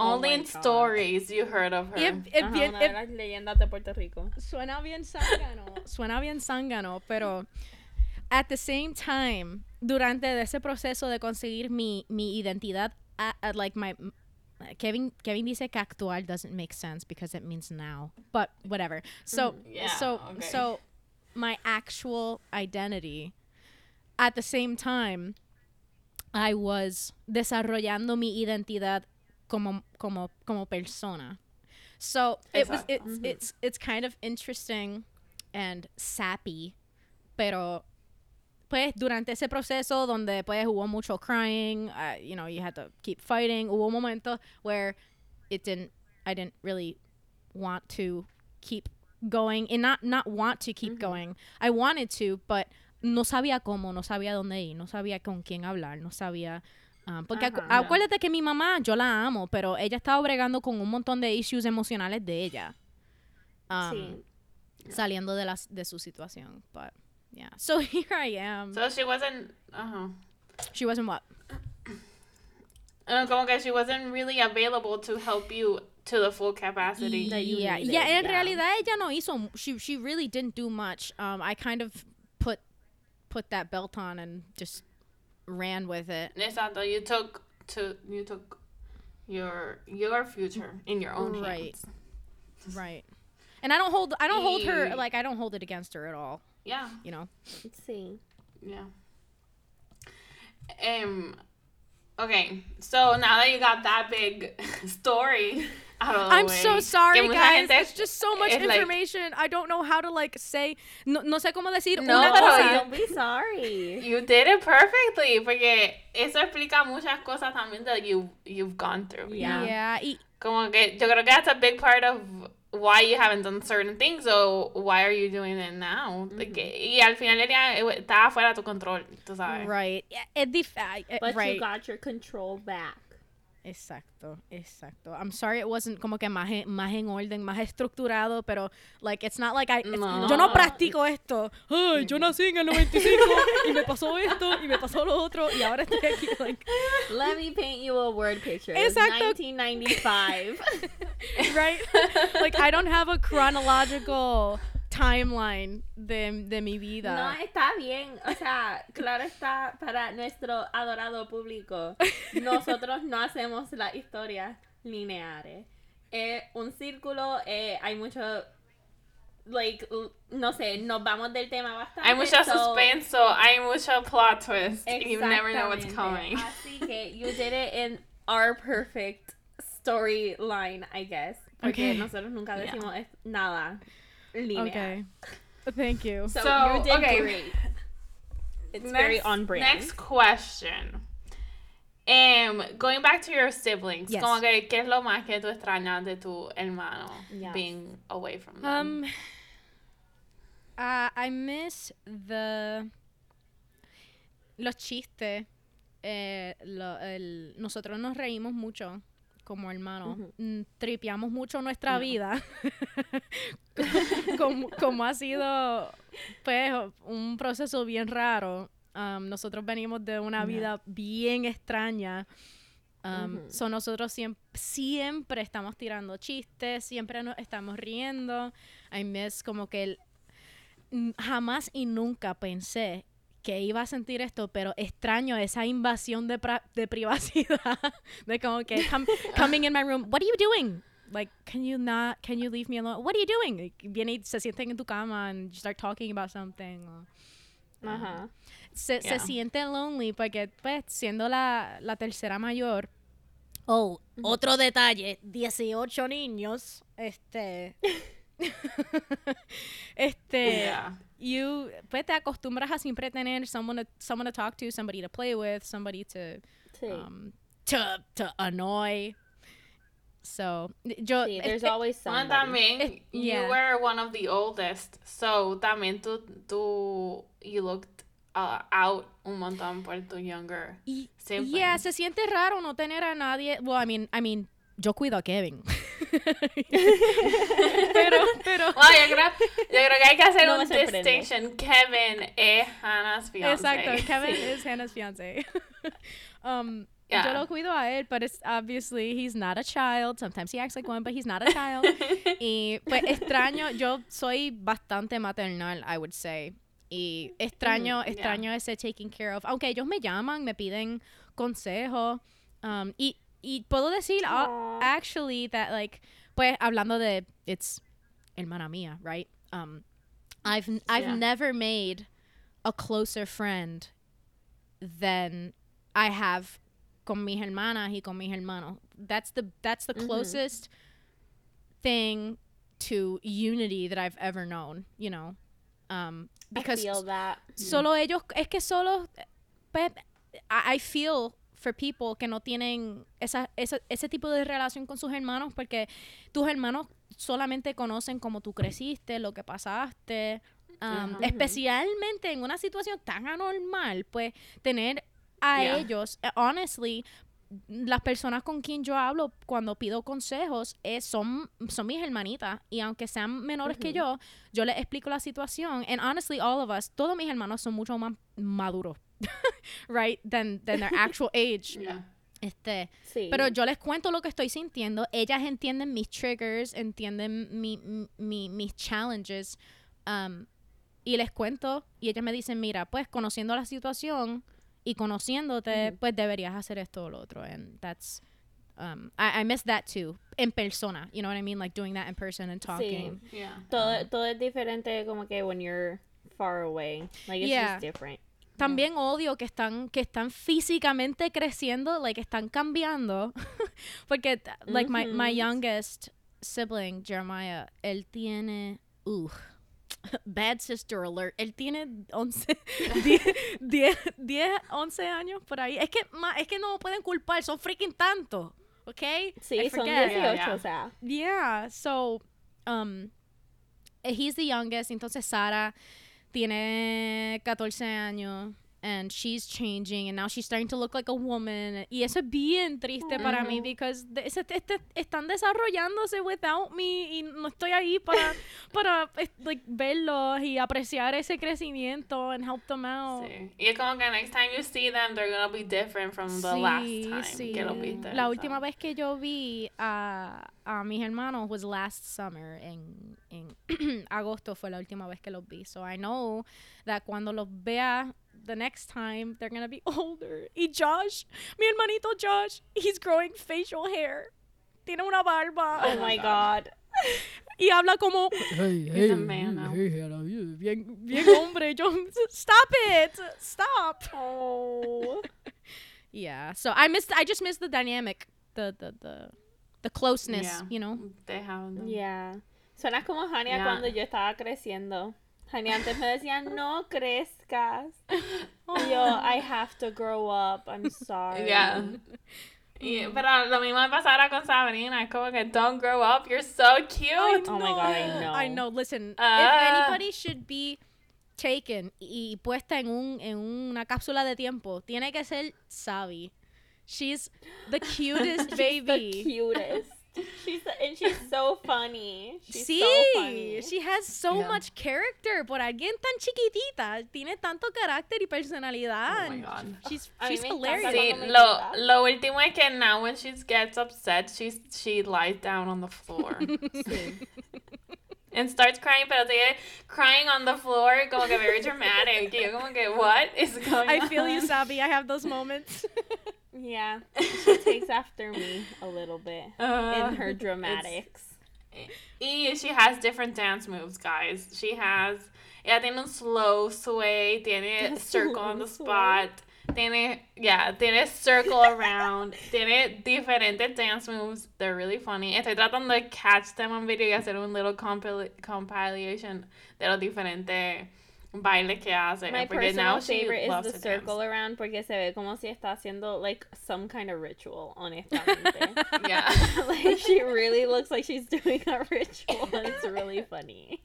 Oh Only my in God. stories you heard of her. Ajá, bien- una de las leyendas de Puerto Rico. suena bien zángano, suena bien zángano, pero at the same time, durante ese proceso de conseguir mi, mi identidad, like my Kevin Kevin dice que actual doesn't make sense because it means now, but whatever. So mm, Yeah, so okay. so my actual identity at the same time I was desarrollando mi identidad como como como persona. So it was it's mm-hmm. it's it's kind of interesting and sappy, pero pues durante ese proceso donde pues hubo mucho crying, uh, you know, you had to keep fighting, hubo momentos where it didn't, I didn't really want to keep going and not, not want to keep going. I wanted to, but no sabía cómo, no sabía dónde ir, no sabía con quién hablar, no sabía... um, porque acu- acuérdate que mi mamá, yo la amo, pero ella estaba bregando con un montón de issues emocionales de ella. Um, sí. Saliendo de, la, de su situación. But, yeah. So here I am. So she wasn't. Uh-huh. she wasn't what? Uh, como que she wasn't really available to help you to the full capacity. That you yeah, needed, yeah, en yeah. realidad ella no hizo she she really didn't do much. Um I kind of put put that belt on and just ran with it. Exacto. You took to you took your your future in your own Right. hands. Right. Right. And I don't hold I don't hold her like I don't hold it against her at all, Yeah. you know. Sí. Yeah. Um. Okay. So now that you got that big story out of the I'm way, so sorry, guys. gente It's just so much es like- information. I don't know how to like say. No, no sé cómo decir No, una cosa. Don't be sorry. You did it perfectly, porque eso explica muchas cosas también that you you've gone through. Yeah. Yeah. y- Como que yo creo que that's a big part of why you haven't done certain things or why are you doing it now. Like, mm-hmm. y al final del día eh, fuera de tu control, tú sabes. Right. Yeah, it def- I- eh, I- But right. you got your control back. Exacto, exacto. I'm sorry it wasn't como que más, en- más en orden, más estructurado, pero like it's not like I it's- No. yo no practico esto. Ay, yo nací en el 95 y me pasó esto y me pasó lo otro y ahora estoy aquí like Let me paint you a word picture. Exacto. 1995. right? like I don't have a chronological timeline de, de mi vida. No está bien, o sea, claro está para nuestro adorado público. Nosotros no hacemos las historias lineares. Es un círculo, eh, hay mucho, like, no sé, nos vamos del tema bastante. Hay mucho so- suspenso, hay mucho plot twist. You never know what's coming. Así que you did it in our perfect storyline, I guess. Porque Okay. nosotros nunca decimos es- nada lineal. Okay. Thank you. So, So, you did okay. great. It's very on brand. Next question. Um, going back to your siblings, Yes. como que, ¿qué es lo más que tú extrañas de tu hermano Yes. being away from them? Um, uh, I miss the los chistes. Eh, lo- el- nosotros nos reímos mucho como hermanos. Mm, Tripeamos mucho nuestra vida. como, como ha sido pues un proceso bien raro. Um, nosotros venimos de una vida bien extraña. Um, so nosotros siempre, siempre estamos tirando chistes, siempre nos estamos riendo. I miss como que el- jamás y nunca pensé que iba a sentir esto, pero extraño esa invasión de, de privacidad. de como que come- coming in my room, what are you doing? Like, can you not, can you leave me alone? What are you doing? Like, Viene y se sienten en tu cama and you start talking about something. o- Ajá. se, siente lonely porque, pues, siendo la, la tercera mayor. Oh, otro detalle, 18 niños, este... este... Yeah. You, pues, te acostumbras a siempre tener someone to, someone to talk to, somebody to play with, somebody to, Sí. um, to, to annoy. So, yo... sí, there's este- always Bueno, somebody. también, Eh, you were one of the oldest, so también tú, tú, you looked uh, out un montón por tu younger Y- Yeah, se siente raro no tener a nadie. Well, I mean, I mean, yo cuido a Kevin. pero, pero. Bueno, yo creo, yo creo que hay que hacer No un distinction. Kevin es Hannah's fiance. Exacto, Kevin is Hannah's fiance. um, Yeah. Yo lo cuido a él, but it's obviously he's not a child. Sometimes he acts like one, but he's not a child. y pues extraño, yo soy bastante maternal, I would say. Y extraño, Mm, yeah. extraño ese taking care of. Aunque ellos me llaman, me piden consejo. Um, y, y puedo decir, uh, actually, that like, pues hablando de, it's hermana mía, right? Um, I've I've Yeah. never made a closer friend than I have con mis hermanas y con mis hermanos. That's the that's the closest thing to unity that I've ever known, you know. Um, because I feel that. solo ellos, es que solo, I feel for people que no tienen esa, esa, ese tipo de relación con sus hermanos porque tus hermanos solamente conocen cómo tú creciste, lo que pasaste, um, especialmente en una situación tan anormal, pues tener a Yeah. ellos, eh, honestly, las personas con quien yo hablo cuando pido consejos eh, son, son mis hermanitas y aunque sean menores que yo, yo les explico la situación and honestly all of us, todos mis hermanos son mucho más maduros, right, than, than their actual age. Yeah. Este, Sí. pero yo les cuento lo que estoy sintiendo, ellas entienden mis triggers, entienden mi, mi- mis challenges um, y les cuento y ellas me dicen, mira, pues conociendo la situación y conociéndote, Ujú. pues deberías hacer esto o lo otro and that's um, I, I miss that too en persona, you know what I mean, like doing that in person and talking. Yeah. todo, todo es diferente como que when you're far away. Like it's Yeah. just different. También odio que están que están físicamente creciendo, like están cambiando, porque like my my Ujú. youngest sibling Jeremiah, él tiene uh, bad sister alert. Él tiene 11 10 10 10 11 años por ahí. Es que ma- es que no me pueden culpar, son freaking tanto. ¿ok? Sí, I son forget. 18, Yeah, yeah. o sea. Yeah, so um eh, he's the youngest, entonces Sara tiene 14 años and she's changing and now she's starting to look like a woman y eso es bien triste para mí because están desarrollándose without me y no estoy ahí para para eh, like, verlos y apreciar ese crecimiento and help them out. Sí. Y es como que next time you see them, they're gonna be different from the last time que lo viste. La so. última vez que yo vi a, a mis hermanos was last summer. En, en agosto fue la última vez que los vi. So I know that cuando los vea the next time, they're gonna be older. Y Josh, mi hermanito Josh, he's growing facial hair. Tiene una barba. Oh, oh my god. Y habla como, hey, He's hey, a man now. hey, I love you. Bien, bien hombre. Yo, stop it. Stop. Oh. Yeah. So I missed. I just missed the dynamic, the the the, the closeness. Yeah. You know. They have them. Yeah. Suena como Hania Yeah. cuando yo estaba creciendo. Hania antes me decía, no crezcas. Y yo, I have to grow up. I'm sorry. Yeah. Y- pero lo mismo me pasará con Sabrina. Es como que, don't grow up, you're so cute. Oh my God, I know. I know. Listen, if Ah. anybody should be taken y puesta en un en una cápsula de tiempo, tiene que ser Sabi. She's the cutest She's baby. the cutest. She's and she's so funny. She's sí, so funny. she has so Yeah. much character. Por alguien tan chiquitita, tiene tanto carácter y personalidad. Oh my God. She's A mí she's hilarious. Sí, cuando me lo, grita. lo último es que now when she gets upset, she's, she lies down on the floor. Sí. and starts crying, pero sigue crying on the floor, como que very dramatic. Y yo como que, what is going on? I feel you, Sabi. I have those moments. Yeah. She takes after me a little bit Uh, in her dramatics. Y she has different dance moves, guys. She has. yeah, tiene un slow sway, tiene A circle on the spot, tiene. Yeah, tiene circle around, tiene diferentes dance moves. They're really funny. Estoy tratando de catch them on video y hacer un little compil compilation de los diferentes bailes que hace. My porque now personal favorite is the circle dance. around porque se ve como si está haciendo like some kind of ritual, honestamente. Yeah. like she really looks like she's doing a ritual it's really funny.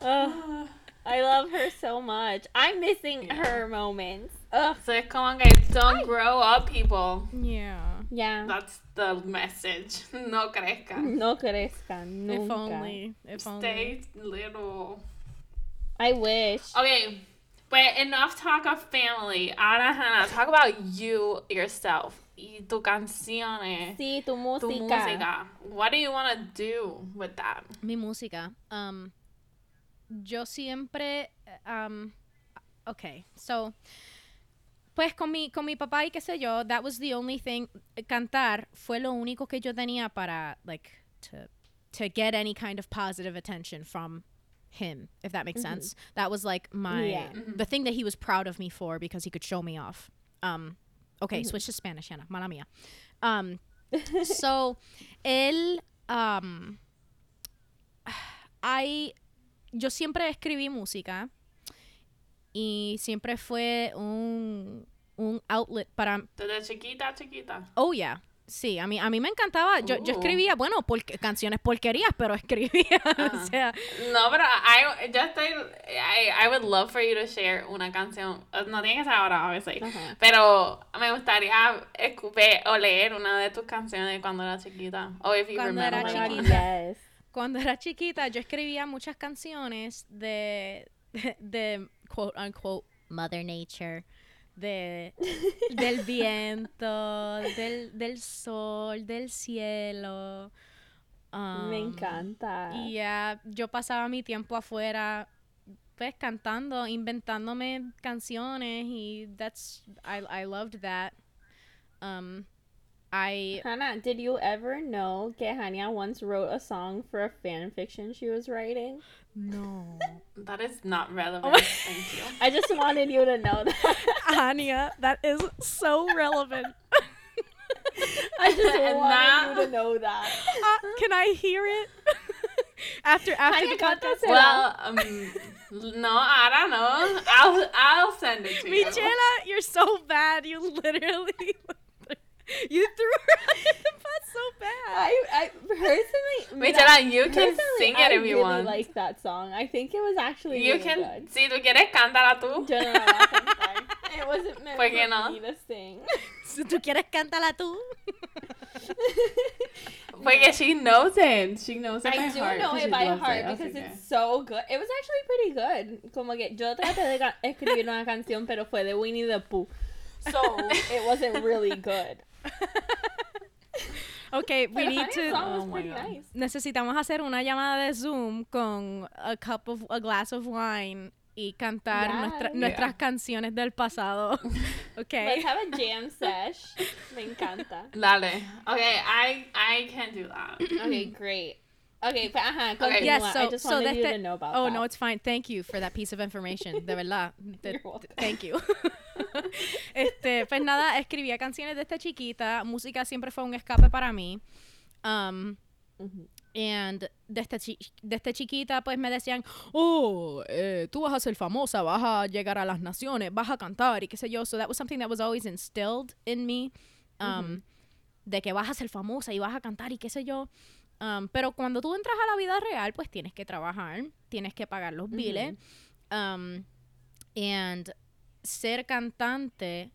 Ugh, I love her so much. I'm missing Yeah. her moments. Ugh. So es como que don't grow up, people. yeah. Yeah. That's the message. No crezcan. No crezcan nunca. If only. If only. Stay little. I wish. Okay, but enough talk of family. Ahora, Hannah, talk about you yourself. Y tu canciones. Sí, tu Tu música. música. What do you want to do with that? Mi música. Um, yo siempre. Um, okay, so. Pues con mi, con mi papá y qué sé yo, that was the only thing. Cantar fue lo único que yo tenía para, like, to, to get any kind of positive attention from him, if that makes sense. That was like my, Yeah. the thing that he was proud of me for because he could show me off. Um, okay, switch to Spanish, Hannah. Mala mía. Um, so, él, um, I yo siempre escribí música y siempre fue un, un outlet para... Desde chiquita, chiquita. Oh, yeah. Sí, a mí, a mí me encantaba. Yo, yo Uh. escribía, bueno, porque, canciones porquerías, pero escribía. o Ajá. sea, No, pero I, yo estoy, I, I would love for you to share una canción. Uh, No tiene que ser ahora. Ajá. Pero me gustaría escupe o leer una de tus canciones cuando era chiquita. O if you Cuando era remember chiquita. yes. cuando era chiquita, yo escribía muchas canciones de, de, de quote unquote Mother Nature, de del viento, del, del sol, del cielo. Me um, encanta. Y ya yo pasaba mi tiempo afuera pues cantando, inventándome canciones y that's I I loved that. Um I Hannah, did you ever know que Hania once wrote a song for a fan fiction she was writing? No. That is not relevant. my- Thank you. I just wanted you to know that. Anya, that is so relevant. I just And wanted now- you to know that. Uh, can I hear it? after after Anya, the podcast. Well, um, no, I don't know. I'll I'll send it to you. Michela, you're so bad. You literally you threw her under the bus so bad. I, I personally, Michela, you can sing it I if you really want. like that song. I think it was actually You really can, good. si tú quieres, cántala tú. Yo no la voy a cantar. It wasn't meant ¿Por for qué no? me to sing. Si tú quieres cántala tú. Porque she knows it. She knows it by I do heart. know 'cause it she by heart it, because que- it's so good. It was actually pretty good. Como que yo traté de ca- escribir una canción, pero fue de Winnie the Pooh. So it wasn't really good. Okay, we Pero need to Oh nice. necesitamos hacer una llamada de Zoom con a cup of a glass of wine y cantar nuestra- Yes. nuestras Yeah. canciones del pasado. Okay. Let's have a jam sesh. Me encanta. Dale. Okay, I I can do that. Okay, great. Okay, but uh-huh, Okay. Yes, I so just so wanted you desde- to know about Oh, that. no, it's fine. Thank you for that piece of information. De verdad. Welcome. Thank you. este, pues nada, escribía canciones desde chiquita. Música siempre fue un escape para mí. Um, Mhm. And desde, chi- desde chiquita, pues me decían, oh, eh, tú vas a ser famosa, vas a llegar a las naciones, vas a cantar y qué sé yo. So that was something that was always instilled in me. Um, De que vas a ser famosa y vas a cantar y qué sé yo. Um, pero cuando tú entras a la vida real, pues tienes que trabajar, tienes que pagar los biles. Um, and ser cantante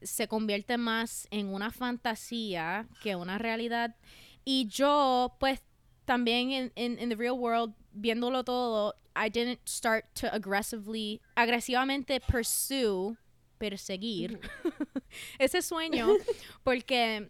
se convierte más en una fantasía que una realidad. Y yo, pues, también en in, in the real world, viéndolo todo, I didn't start to aggressively, agresivamente pursue, perseguir ese sueño, porque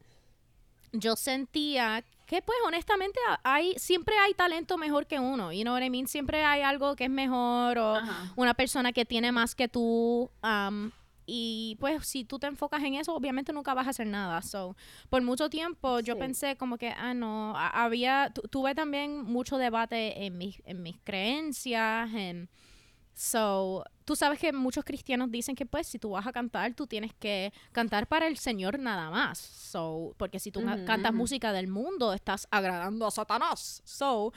yo sentía que, pues, honestamente, hay, siempre hay talento mejor que uno, you know what I mean? Siempre hay algo que es mejor o Ajá. una persona que tiene más que tú. um, y pues si tú te enfocas en eso, obviamente nunca vas a hacer nada. So, por mucho tiempo yo Sí. pensé como que, ah, no, había, tu- tuve también mucho debate en mis, en mis creencias, en... So, tú sabes que muchos cristianos dicen que pues si tú vas a cantar, tú tienes que cantar para el Señor nada más. So, porque si tú cantas música del mundo, estás agradando a Satanás. So,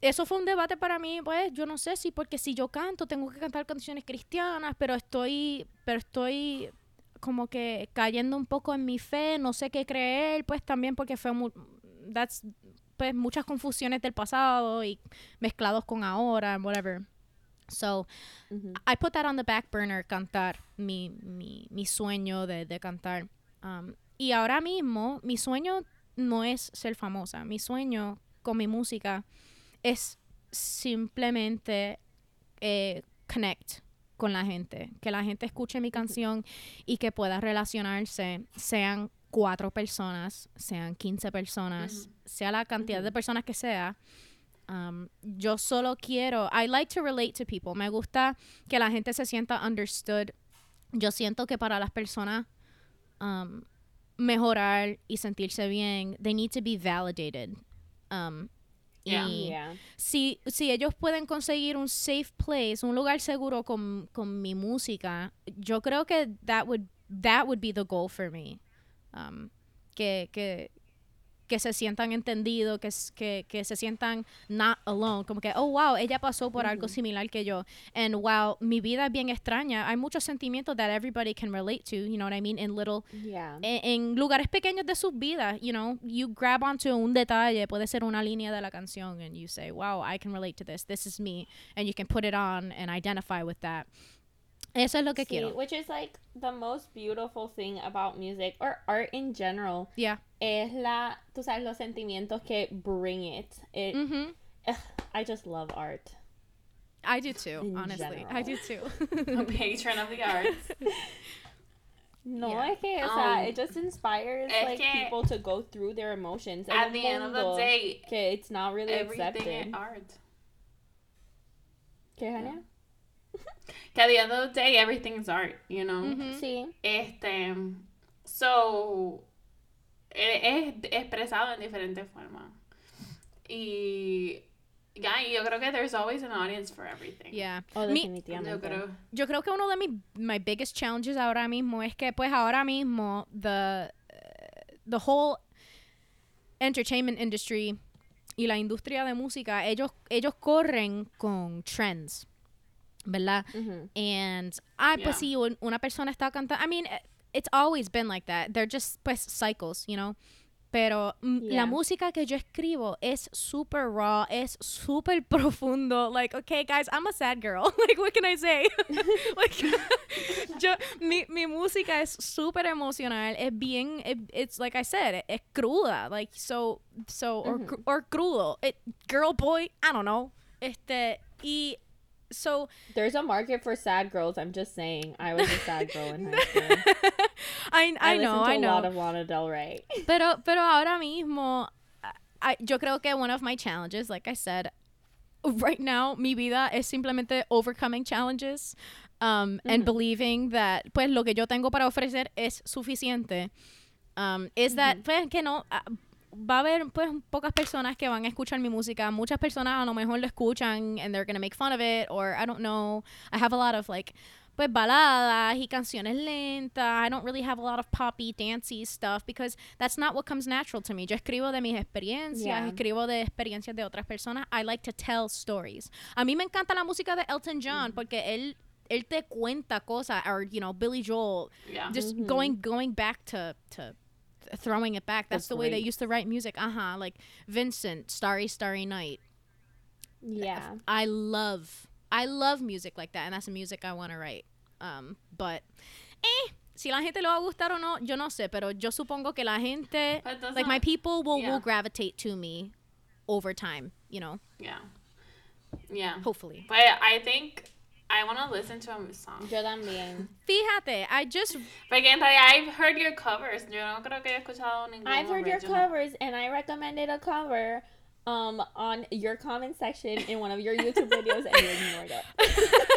eso fue un debate para mí, pues, yo no sé si porque si yo canto tengo que cantar canciones cristianas, pero estoy, pero estoy como que cayendo un poco en mi fe, no sé qué creer, pues también porque fue mu- that's pues muchas confusiones del pasado y mezclados con ahora, whatever. So. I put that on the back burner, cantar, mi, mi, mi sueño de, de cantar. Um, y ahora mismo, mi sueño no es ser famosa. Mi sueño con mi música es simplemente eh, connect con la gente. Que la gente escuche mi canción y que pueda relacionarse, sean cuatro personas, sean 15 personas, sea la cantidad de personas que sea. Um, yo solo quiero, I like to relate to people. Me gusta que la gente se sienta understood. Yo siento que para las personas um, mejorar y sentirse bien, they need to be validated. Um, Yeah. y Yeah. si, si ellos pueden conseguir un safe place, un lugar seguro con, con mi música, yo creo que that would, that would be the goal for me. Um, que, que, que se sientan entendidos, que, que, que se sientan not alone, como que, oh, wow, ella pasó por algo similar que yo. And wow, mi vida es bien extraña. Hay muchos sentimientos that everybody can relate to, you know what I mean, in little Yeah. en, en lugares pequeños de sus vidas, you know, you grab onto un detalle, puede ser una línea de la canción, and you say, wow, I can relate to this, this is me, and you can put it on and identify with that. Eso es lo que Sí, quiero. which is like the most beautiful thing about music or art in general. Yeah. Es la, tú sabes, los sentimientos que bring it. It, hmm ugh, I just love art. I do too, In honestly. I do general. too. A patron of the arts. No, Yeah. es que, o sea, Um, it just inspires like que- people to go through their emotions. At the end of the day, que it's not really everything accepted. is art. ¿Qué, Jania? Que at the end of the day, everything is art, you know? Mhm. Sí. Este. So. e- Es expresado en diferentes formas. Y. Ya, y yo creo que there's always an audience for everything. Yeah. Oh, Mi- Yo definitivamente. creo. yo creo que uno de mis my biggest challenges ahora mismo es que pues ahora mismo the the whole entertainment industry y la industria de música ellos ellos corren con trends ¿verdad? Ujú. And ah pues Yeah. si un- una persona está cantando I mean eh, it's always been like that they're just pues cycles you know pero mm, Yeah. la música que yo escribo es super raw, es super profundo. Like, okay, guys, I'm a sad girl. like, what can I say? like, yo, mi, mi música es super emocional. Es bien, it- it's like I said, es cruda. Like, so, so, or, or crudo. It, girl, boy, I don't know. Este, y, so, There's a market for sad girls. I'm just saying. I was a sad girl in high school. I, I, know. I, know, I a know. lot of Lana Del Rey. Pero, pero ahora mismo, I, yo creo que one of my challenges, like I said, right now, mi vida es simplemente overcoming challenges um, and believing that, pues, lo que yo tengo para ofrecer es suficiente. Um, is that, pues, que no, ah, va a haber, pues, pocas personas que van a escuchar mi música. Muchas personas a lo mejor lo escuchan and they're gonna make fun of it, or I don't know. I have a lot of, like, pues baladas y canciones lentas. I don't really have a lot of poppy, dancey stuff because that's not what comes natural to me. Yo escribo de mis experiencias, Yeah. escribo de experiencias de otras personas. I like to tell stories. A mí me encanta la música de Elton John porque él él te cuenta cosas or you know Billy Joel Yeah. just going going back to to throwing it back. That's the way they used to write music. Uh-huh, like Vincent, Starry Starry Night. Yeah. I love I love music like that and that's the music I want to write. Um, but eh, si la gente le va a gustar o no, yo no sé, pero yo supongo que la gente like my people will yeah. will gravitate to me over time, you know, Yeah. Yeah. hopefully. But I think I want to listen to a song. Yo también. Fíjate, I just Porque en realidad I've heard your covers. Yo no creo que he escuchado ningún I've heard your covers, and I recommended a cover um on your comment section in one of your YouTube videos, and you ignored it.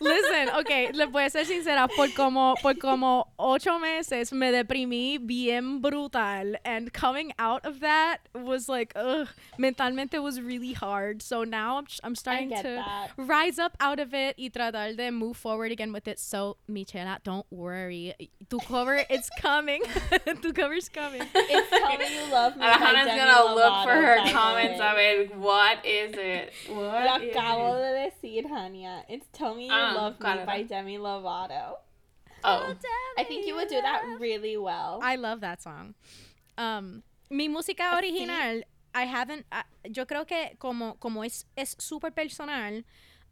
Listen, okay, le voy a ser sincera, por como, por como ocho meses me deprimí bien brutal. And coming out of that was like, ugh, mentalmente was really hard. So now I'm, I'm starting to that. rise up out of it y tratar de move forward again with it. So, Michela, don't worry. Tu cover, it's coming. tu cover's coming. It's coming, You Love Me. by Alejandro's gonna look for her by the comments way. of it. What is it? Lo What is acabo it? de decir, Hania. It's Tell Me You Ah, Love Me claro. by Demi Lovato. Oh. I think you would do that really well. I love that song. Um, mi música original, I haven't. ah, yo creo que como como es es súper personal,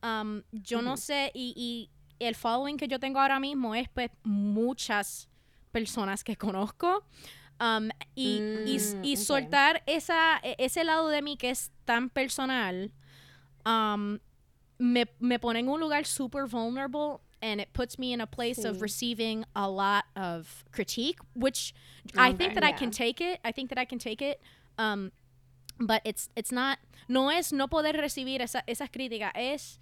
um, yo no sé y, y el following que yo tengo ahora mismo es pues muchas personas que conozco. Um, y, y, Mm, y ok. soltar esa, e- ese lado de mí que es tan personal um, me, me pone en un lugar super vulnerable and it puts me in a place of Sí. receiving a lot of critique, which I think Okay. that I Yeah. can take it. I think that I can take it. Um, but it's it's not no es no poder recibir esa, esas críticas es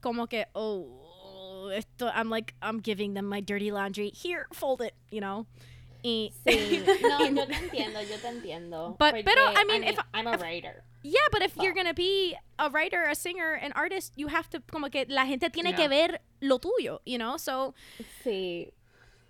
como que oh esto I'm like I'm giving them my dirty laundry here fold it you know Sí. No, yo te entiendo, yo te entiendo. But- pero, I mean, if- I'm a if- writer. Yeah, but if you're gonna be a writer, a singer, an artist, you have to como que la gente tiene que ver lo tuyo, you know. So Sí.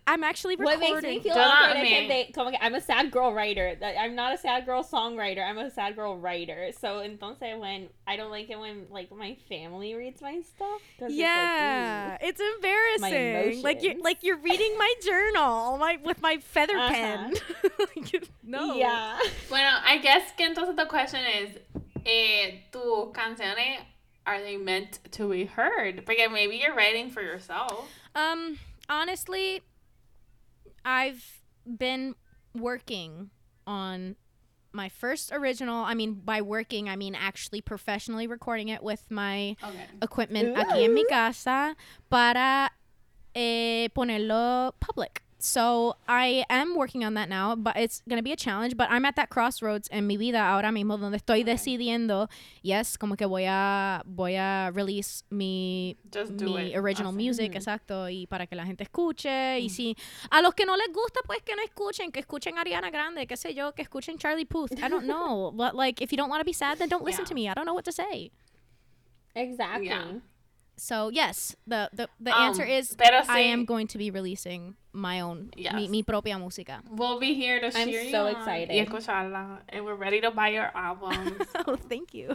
I'm actually What recording. makes me feel Yo awkward es también. they, como que I'm a sad girl writer. I'm not a sad girl songwriter. I'm a sad girl writer. So entonces when I don't like it when like my family reads my stuff. 'cause it's like, yeah, it's embarrassing. Like you're like you're reading my journal, my with my feather Uh-huh. pen. Like, no. Yeah. Bueno, I guess que entonces the question is, eh, tus canciones, are they meant to be heard? Porque maybe you're writing for yourself. Um, honestly, I've been working on my first original. I mean, by working, I mean actually professionally recording it with my Okay. equipment aquí en mi casa para eh, ponerlo public. So I am working on that now, but it's gonna be a challenge. But I'm at that crossroads en mi vida ahora mismo donde estoy decidiendo, yes, como que voy a voy a release mi Just mi it. original Así. music, mm-hmm. exacto, y para que la gente escuche. Y mm. si a los que no les gusta, pues que no escuchen, que escuchen Ariana Grande, qué sé yo, que escuchen Charlie Puth. I don't know. but like, if you don't want to be sad, then don't listen Yeah. to me. I don't know what to say. Exactly. Yeah. So yes, the the, the Um, answer is pero I am going to be releasing my own mi, Yes. mi propia música. We'll be here to I'm cheer so on excited. Y escucharla. And we're ready to buy your albums. oh, thank you.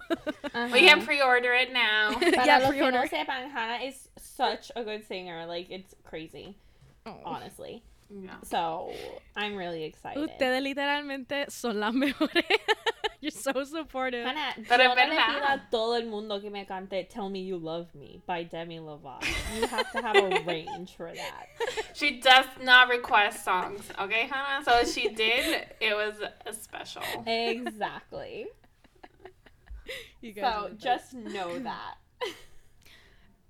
we can pre-order it now. Para Yeah, los que no pre-order. sepan, Hannah is such a good singer. Like it's crazy, Oh. honestly. Yeah. So I'm really excited. Ustedes literalmente son las mejores. You're so supportive. Hannah, Pero yo es no le verdad. pido a todo el mundo que me cante Tell Me You Love Me by Demi Lovato. You have to have a range for that. She does not request songs, okay, Hannah? So if she did, it was a special. Exactly. You guys So are the just know that.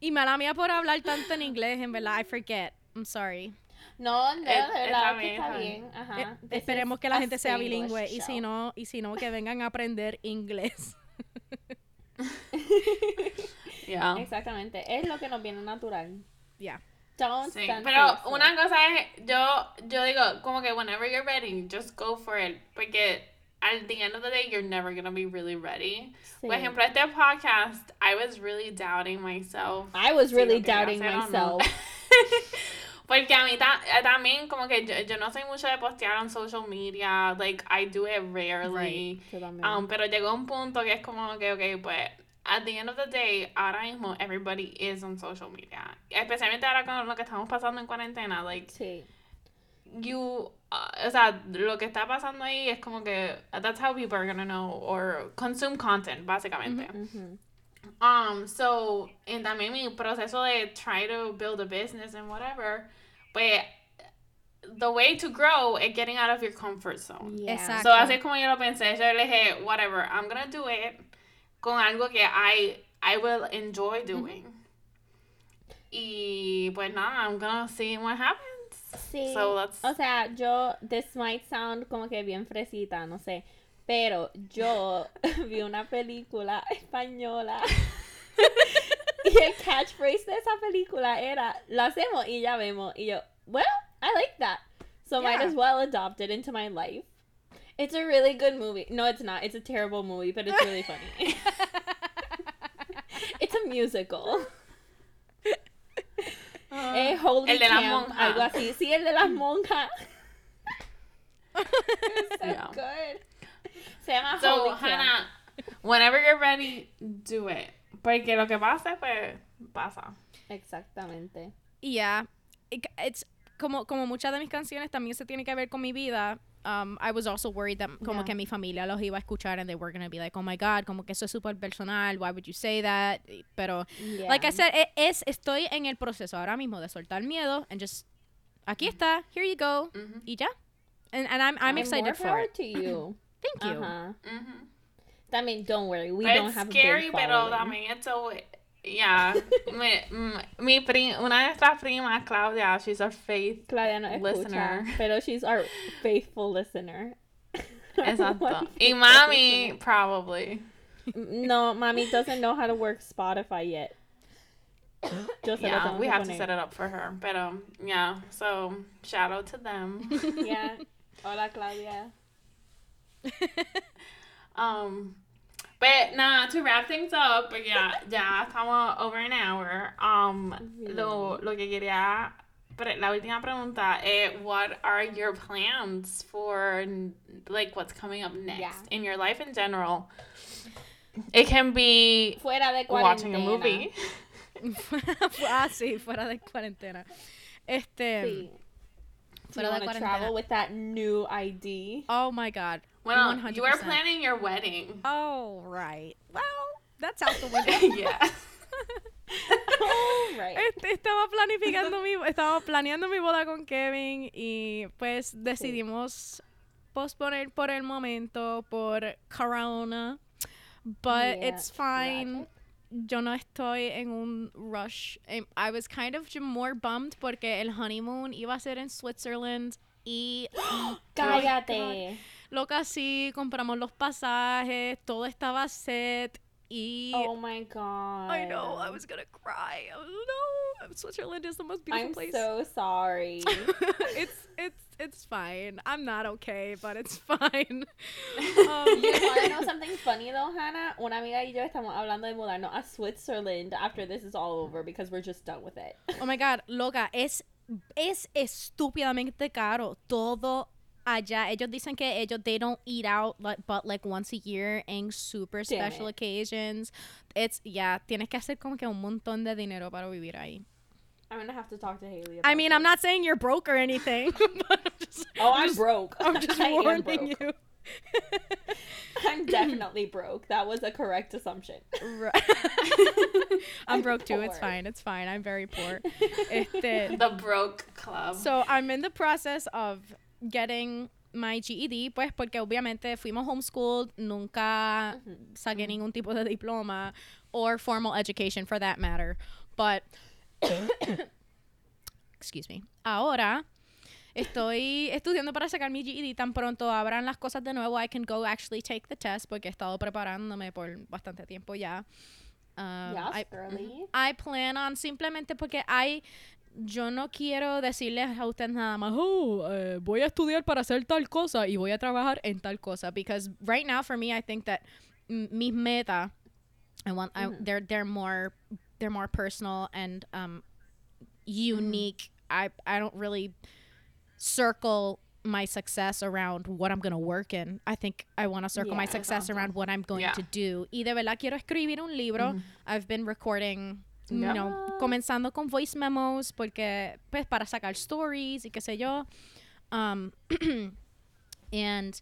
Y mala mía por hablar tanto en inglés, en verdad, I forget. I'm sorry. No, no, de Eh, verdad está que bien, está bien. bien. Ajá. Eh, This esperemos que la gente sea bilingüe y si no y si no que vengan a aprender inglés. Yeah. Exactamente. Es lo que nos viene natural. Yeah. Don't Sí, pero una cosa es, yo, yo digo, como que whenever you're ready, just go for it. Porque at the end of the day, you're never gonna be really ready. Sí. Por ejemplo, este podcast, I was really doubting myself. I was really doubting myself. Porque a mí ta- eh, también, como que yo, yo no soy mucho de postear on social media. Like, I do it rarely. También. Um, pero llegó un punto que es como que, ok, pues, at the end of the day, ahora mismo everybody is on social media. Especialmente ahora con lo que estamos pasando en cuarentena, like, sí. you, uh, o sea, lo que está pasando ahí es como que, that's how people are gonna know, or consume content, básicamente. Ujú. Um, so, en también mi proceso de try to build a business and whatever, pues, the way to grow is getting out of your comfort zone. Yeah. Exacto. So, así como yo lo pensé. Yo le dije, whatever, I'm gonna do it con algo que I, I will enjoy doing. Y pues nada, I'm gonna see what happens. Sí. So, let's... O sea, yo, this might sound como que bien fresita, no sé. Pero yo vi una película española. y el catchphrase de esa película era, lo hacemos y ya vemos. Y yo, well, I like that. So might as well adopt it into my life. It's a really good movie. No, it's not. It's a terrible movie, but it's really funny. it's a musical. Eh, Holy El de las monjas. algo así. Sí, el de las monjas. It's so Yeah. good. Se llama So, Holy. Hannah, whenever you're ready, do it. Porque lo que pasa, pues, pasa. Exactamente. Y ya, it- it's como como muchas de mis canciones también se tiene que ver con mi vida. Um, I was also worried that como Yeah. que mi familia los iba a escuchar and they were gonna be like, oh my god, como que eso es súper personal, why would you say that? Pero Like I Yeah. said, e- es, estoy en el proceso ahora mismo de soltar miedo and just aquí está, here you go, Ujú. y ya. And, and I'm, I'm And excited more for power it. to you. Thank you. Ajá. Ujú. También, don't worry, we It's don't have a scary, big pero following. también it's so... Yeah. mi, m- mi pri- una de nuestras primas, Claudia, she's our faith. Claudia no listener. escucha, pero she's our faithful listener. Exacto. One Y faithful mami, probably. No, mommy doesn't know how to work Spotify yet. Yo Yeah, we have to set it up for her. Pero, yeah, so, shout out to them. Yeah. Hola, Claudia. Um, but nah, to wrap things up, porque ya, ya estamos over an hour. Um, lo, lo que quería Pero la última pregunta, eh, what are your plans for like what's coming up next Yeah. in your life in general? It can be Fuera de watching a movie. ah, sí, fuera de cuarentena. Este. Sí. Fuera you de wanna cuarentena. travel with that new ID. Oh my god. Well, 100%. you are planning your wedding. Oh, right. Well, that's out the window. yeah. Oh, right. Estaba planificando mi, estaba planeando mi boda con Kevin y pues decidimos posponer por el momento por corona. But Yeah, it's fine. Yo no estoy en un rush. Em, I was kind of more bummed porque el honeymoon iba a ser en Switzerland y Cállate. Loca sí, compramos los pasajes, todo estaba set y Oh my god. I know, I was gonna cry. I was, no, Switzerland is the most beautiful I'm place. so sorry. it's it's it's fine. I'm not okay, but it's fine. You Um, wanna know something funny though, Hannah? Una amiga y yo estamos hablando de mudarnos a Switzerland after this is all over because we're just done with it. oh my god, loca, es es estúpidamente caro todo allá. Ellos dicen que ellos they don't eat out like, but like once a year in super Damn special it. occasions. It's yeah, tienes que hacer como que un montón de dinero para vivir ahí. I'm gonna have to talk to Haley. I mean, this. I'm not saying you're broke or anything, I'm just, Oh, I'm just- broke. I'm just I am warning broke. you. I'm definitely broke. That was a correct assumption. Right. I'm I'm broke too. It's fine. It's fine. I'm very poor. Este, the broke club. so I'm in the process of getting my GED, pues porque obviamente fuimos homeschooled, nunca saqué ningún tipo de diploma or formal education for that matter. But excuse me. Ahora estoy estudiando para sacar mi GED tan pronto abran las cosas de nuevo I can go actually take the test porque he estado preparándome por bastante tiempo ya. Um, yes, I-. I plan on simplemente porque hay yo no quiero decirles a ustedes nada más, oh, eh, voy a estudiar para hacer tal cosa y voy a trabajar en tal cosa. Because right now, for me, I think that mm, mis meta, I want, I, they're they're more they're more personal and um unique. I I don't really circle my success around what I'm gonna work in. I think I want to circle my success around what I'm going Yeah. to do. Y de verdad quiero escribir un libro. I've been recording, you know, comenzando con voice memos porque pues para sacar stories y qué sé yo. Um, and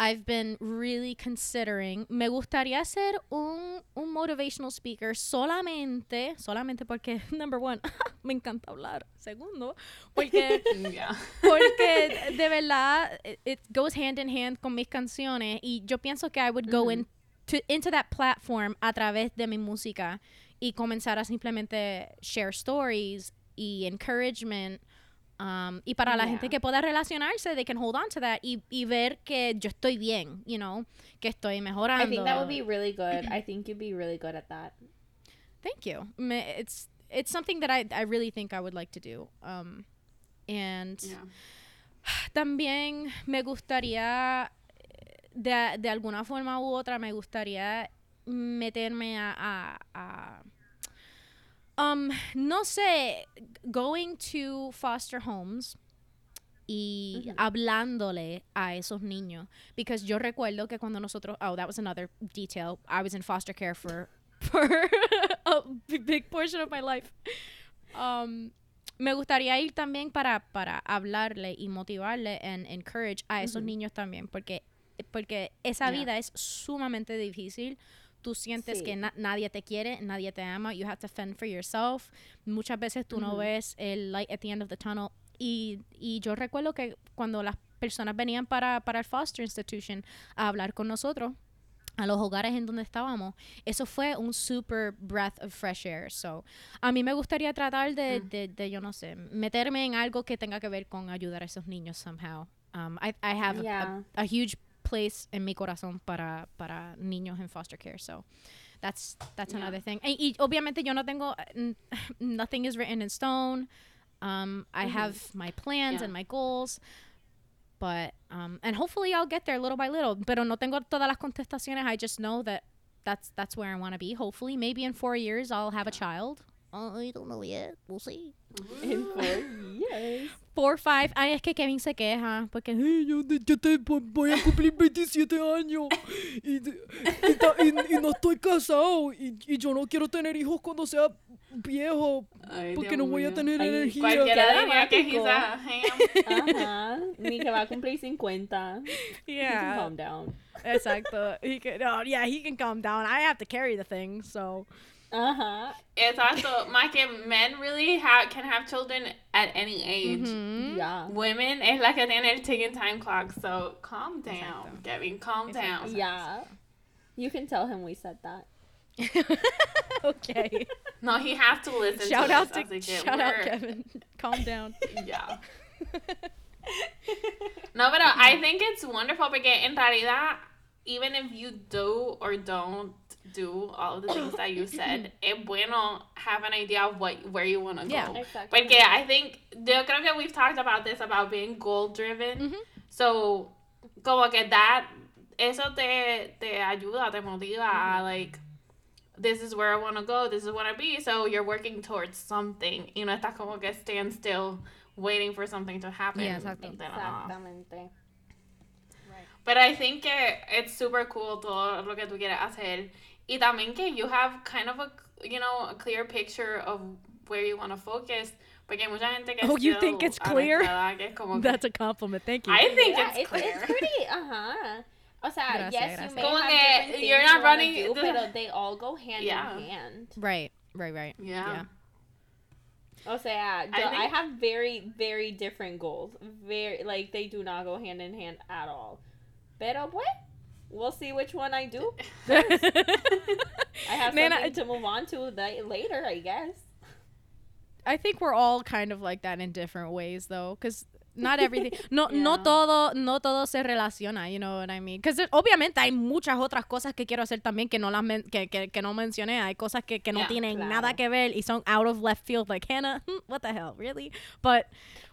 I've been really considering, me gustaría ser un, un motivational speaker solamente, solamente porque, number one, me encanta hablar. Segundo, porque yeah. porque de verdad it, it goes hand in hand con mis canciones y yo pienso que I would go in to, into that platform a través de mi música y comenzar a simplemente share stories y encouragement um, y para la Yeah. gente que pueda relacionarse they can hold on to that y, y ver que yo estoy bien you know que estoy mejorando I think that would be really good. I think you'd be really good at that. Thank you. It's it's something that I I really think I would like to do. Um, and Yeah. también me gustaría de, de alguna forma u otra me gustaría meterme a, a, a- um no sé going to foster homes y hablándole a esos niños because yo recuerdo que cuando nosotros oh that was another detail I was in foster care for for a big portion of my life um me gustaría ir también para, para hablarle y motivarle and encourage a esos niños también, porque, porque esa Yeah. vida es sumamente difícil. Tú sientes Sí. que na- nadie te quiere, nadie te ama, you have to fend for yourself. Muchas veces tú no ves el light at the end of the tunnel. Y, y yo recuerdo que cuando las personas venían para, para el foster institution a hablar con nosotros, a los hogares en donde estábamos, eso fue un super breath of fresh air. So, a mí me gustaría tratar de, de, de, yo no sé, meterme en algo que tenga que ver con ayudar a esos niños somehow. Um, I, I have a- Yeah. a, a huge place en mi corazón para, para niños en foster care. So, that's, that's Yeah. another thing. Y, y obviamente yo no tengo, n- nothing is written in stone. Um, I have my plans Yeah. and my goals. But, um, and hopefully I'll get there little by little. Pero no tengo todas las contestaciones. I just know that that's that's where I want to be. Hopefully, maybe in four years I'll have a child. I don't know yet. We'll see. In four years. Four, five. Ay, es que Kevin se queja. Porque "Ay, yo, yo te vo- voy a cumplir 27 años. Y, y y- y no estoy casado. Y, y yo no quiero tener hijos cuando sea viejo. Ay, Porque Dios no voy a mío. tener Ay, energía. Cualquiera diría que a ham. Ajá. Ni que va a cumplir 50. You can Yeah. calm down. Exacto. He can, oh, yeah, he can calm down. I have to carry the thing, so. Ajá. Exacto. Más que men really have, can have children at any age. Mhm. Yeah. Women es la que tiene el ticking time clock, so calm down, Exacto. Kevin, calm down. Yeah. You can tell him we said that. okay. No, he has to listen shout to out to así que shout out we're- Kevin. Calm down. Yeah. No, pero I think it's wonderful porque en realidad, even if you do or don't do all of the things that you said, es bueno have an idea of what where you want to go. Yeah. Exactly. Porque I think, yo creo que we've talked about this, about being goal driven. Mhm. So, como que that, eso te, te ayuda, te motiva a like, this is where I want to go, this is what I be. So you're working towards something. You know, estás como que stand still waiting for something to happen. Yeah, exacto. De la. Exactamente. But I think que it's super cool todo lo que tú quieres hacer. Y también que you have kind of a, you know, a clear picture of where you want to focus. Porque hay mucha gente que Oh, you think it's clear? que que- That's a compliment. Thank you. I think Yeah, it's it's, clear. it's pretty, ajá. O sea, Gracias, yes, gracias. you may Como have que different things you're not wanna running do, the- pero they all go hand Yeah. in hand. right, right, right. Yeah. O sea, I yo- I, have very, very different goals. Very, like, they do not go hand in hand at all. Pero, pues, we'll see which one I do. I have Man, something I- to move on to that later, I guess. I think we're all kind of like that in different ways, though, because not everything, no, no Yeah. todo, no todo se relaciona, you know what I mean? Because obviamente hay muchas otras cosas que quiero hacer también que no las men- que, que, que no mencioné, hay cosas que, que no Yeah, tienen claro. nada que ver y son out of left field, like Hannah, what the hell, really? But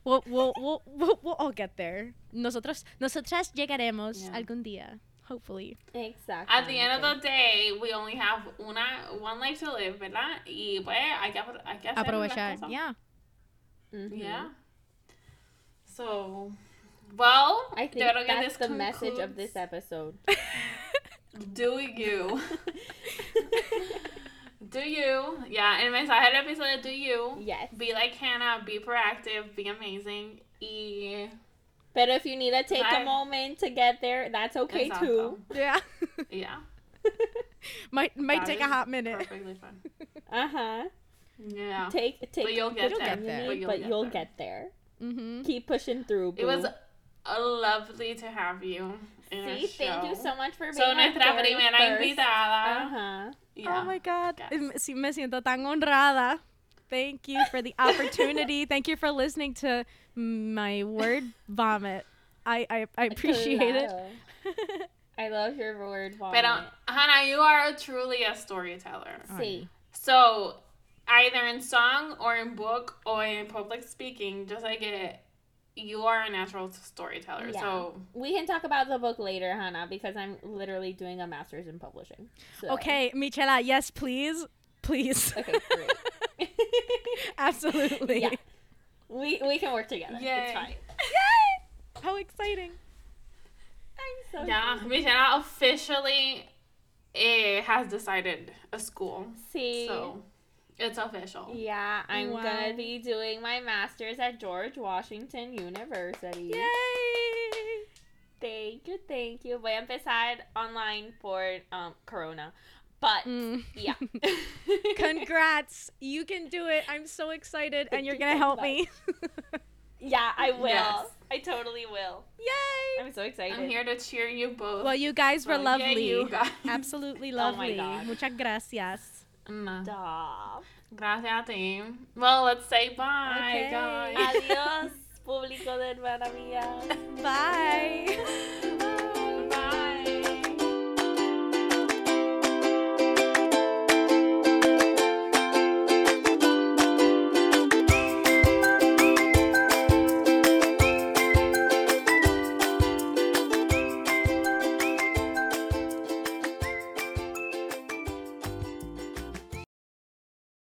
we'll, we'll, we'll, we'll, we'll all get there. Nosotros, nosotras llegaremos Yeah. algún día, hopefully. Exactly. At the end of the day, we only have una one life to live, ¿verdad? Y pues hay que, apro- hay que hacer las Aprovechar, cosas. yeah. Mm-hmm. Yeah. So, well, I think that's this the message of this episode. Do you. do you. Yeah, el mensaje del episodio, do you. yes. Be like Hannah, be proactive, be amazing. Y. But if you need to take Bye. a moment to get there, that's okay too. Yeah. Yeah. might might That take a hot minute. Perfectly fine. Uh huh. Yeah. Take take. But you'll get the there. time you But you'll but get you'll there. get there. Mm-hmm. Keep pushing through. It was boo. uh, lovely to have you. In our See, thank you so much for being So, our nuestra very primera first- invitada. Uh-huh. Yeah. Oh my god. Yes. Sí, Me siento tan honrada. Thank you for the opportunity. Thank you for listening to my word vomit. I I, I appreciate it. I love your word uh, vomit. Pero, Hannah, you are truly a storyteller. Sí. So, either in song or in book or in public speaking, just like it, you are a natural storyteller. Yeah. So, We can talk about the book later, Hannah, because I'm literally doing a master's in publishing. So. Okay, Michela, yes, please. Please. Okay, great. Absolutely. Yeah. We we can work together. Yay. It's fine. Yay! How exciting. I'm so yeah, Michelle officially eh, has decided a school. See. So, it's official. Yeah, I'm Wow. gonna be doing my master's at George Washington University. Yay! Thank you, thank you. Voy a empezar online for um Corona, but Mm. yeah. Congrats. You can do it. I'm so excited and you're going to so help me. yeah, I will. Yes. I totally will. Yay! I'm so excited. I'm here to cheer you both. Well, you guys were on. Yay, lovely. you guys. Absolutely Oh my lovely. God. Muchas gracias. No. Stop. Gracias a ti. Well, let's say bye, Okay. guys. Adiós, público de hermana mía. Bye.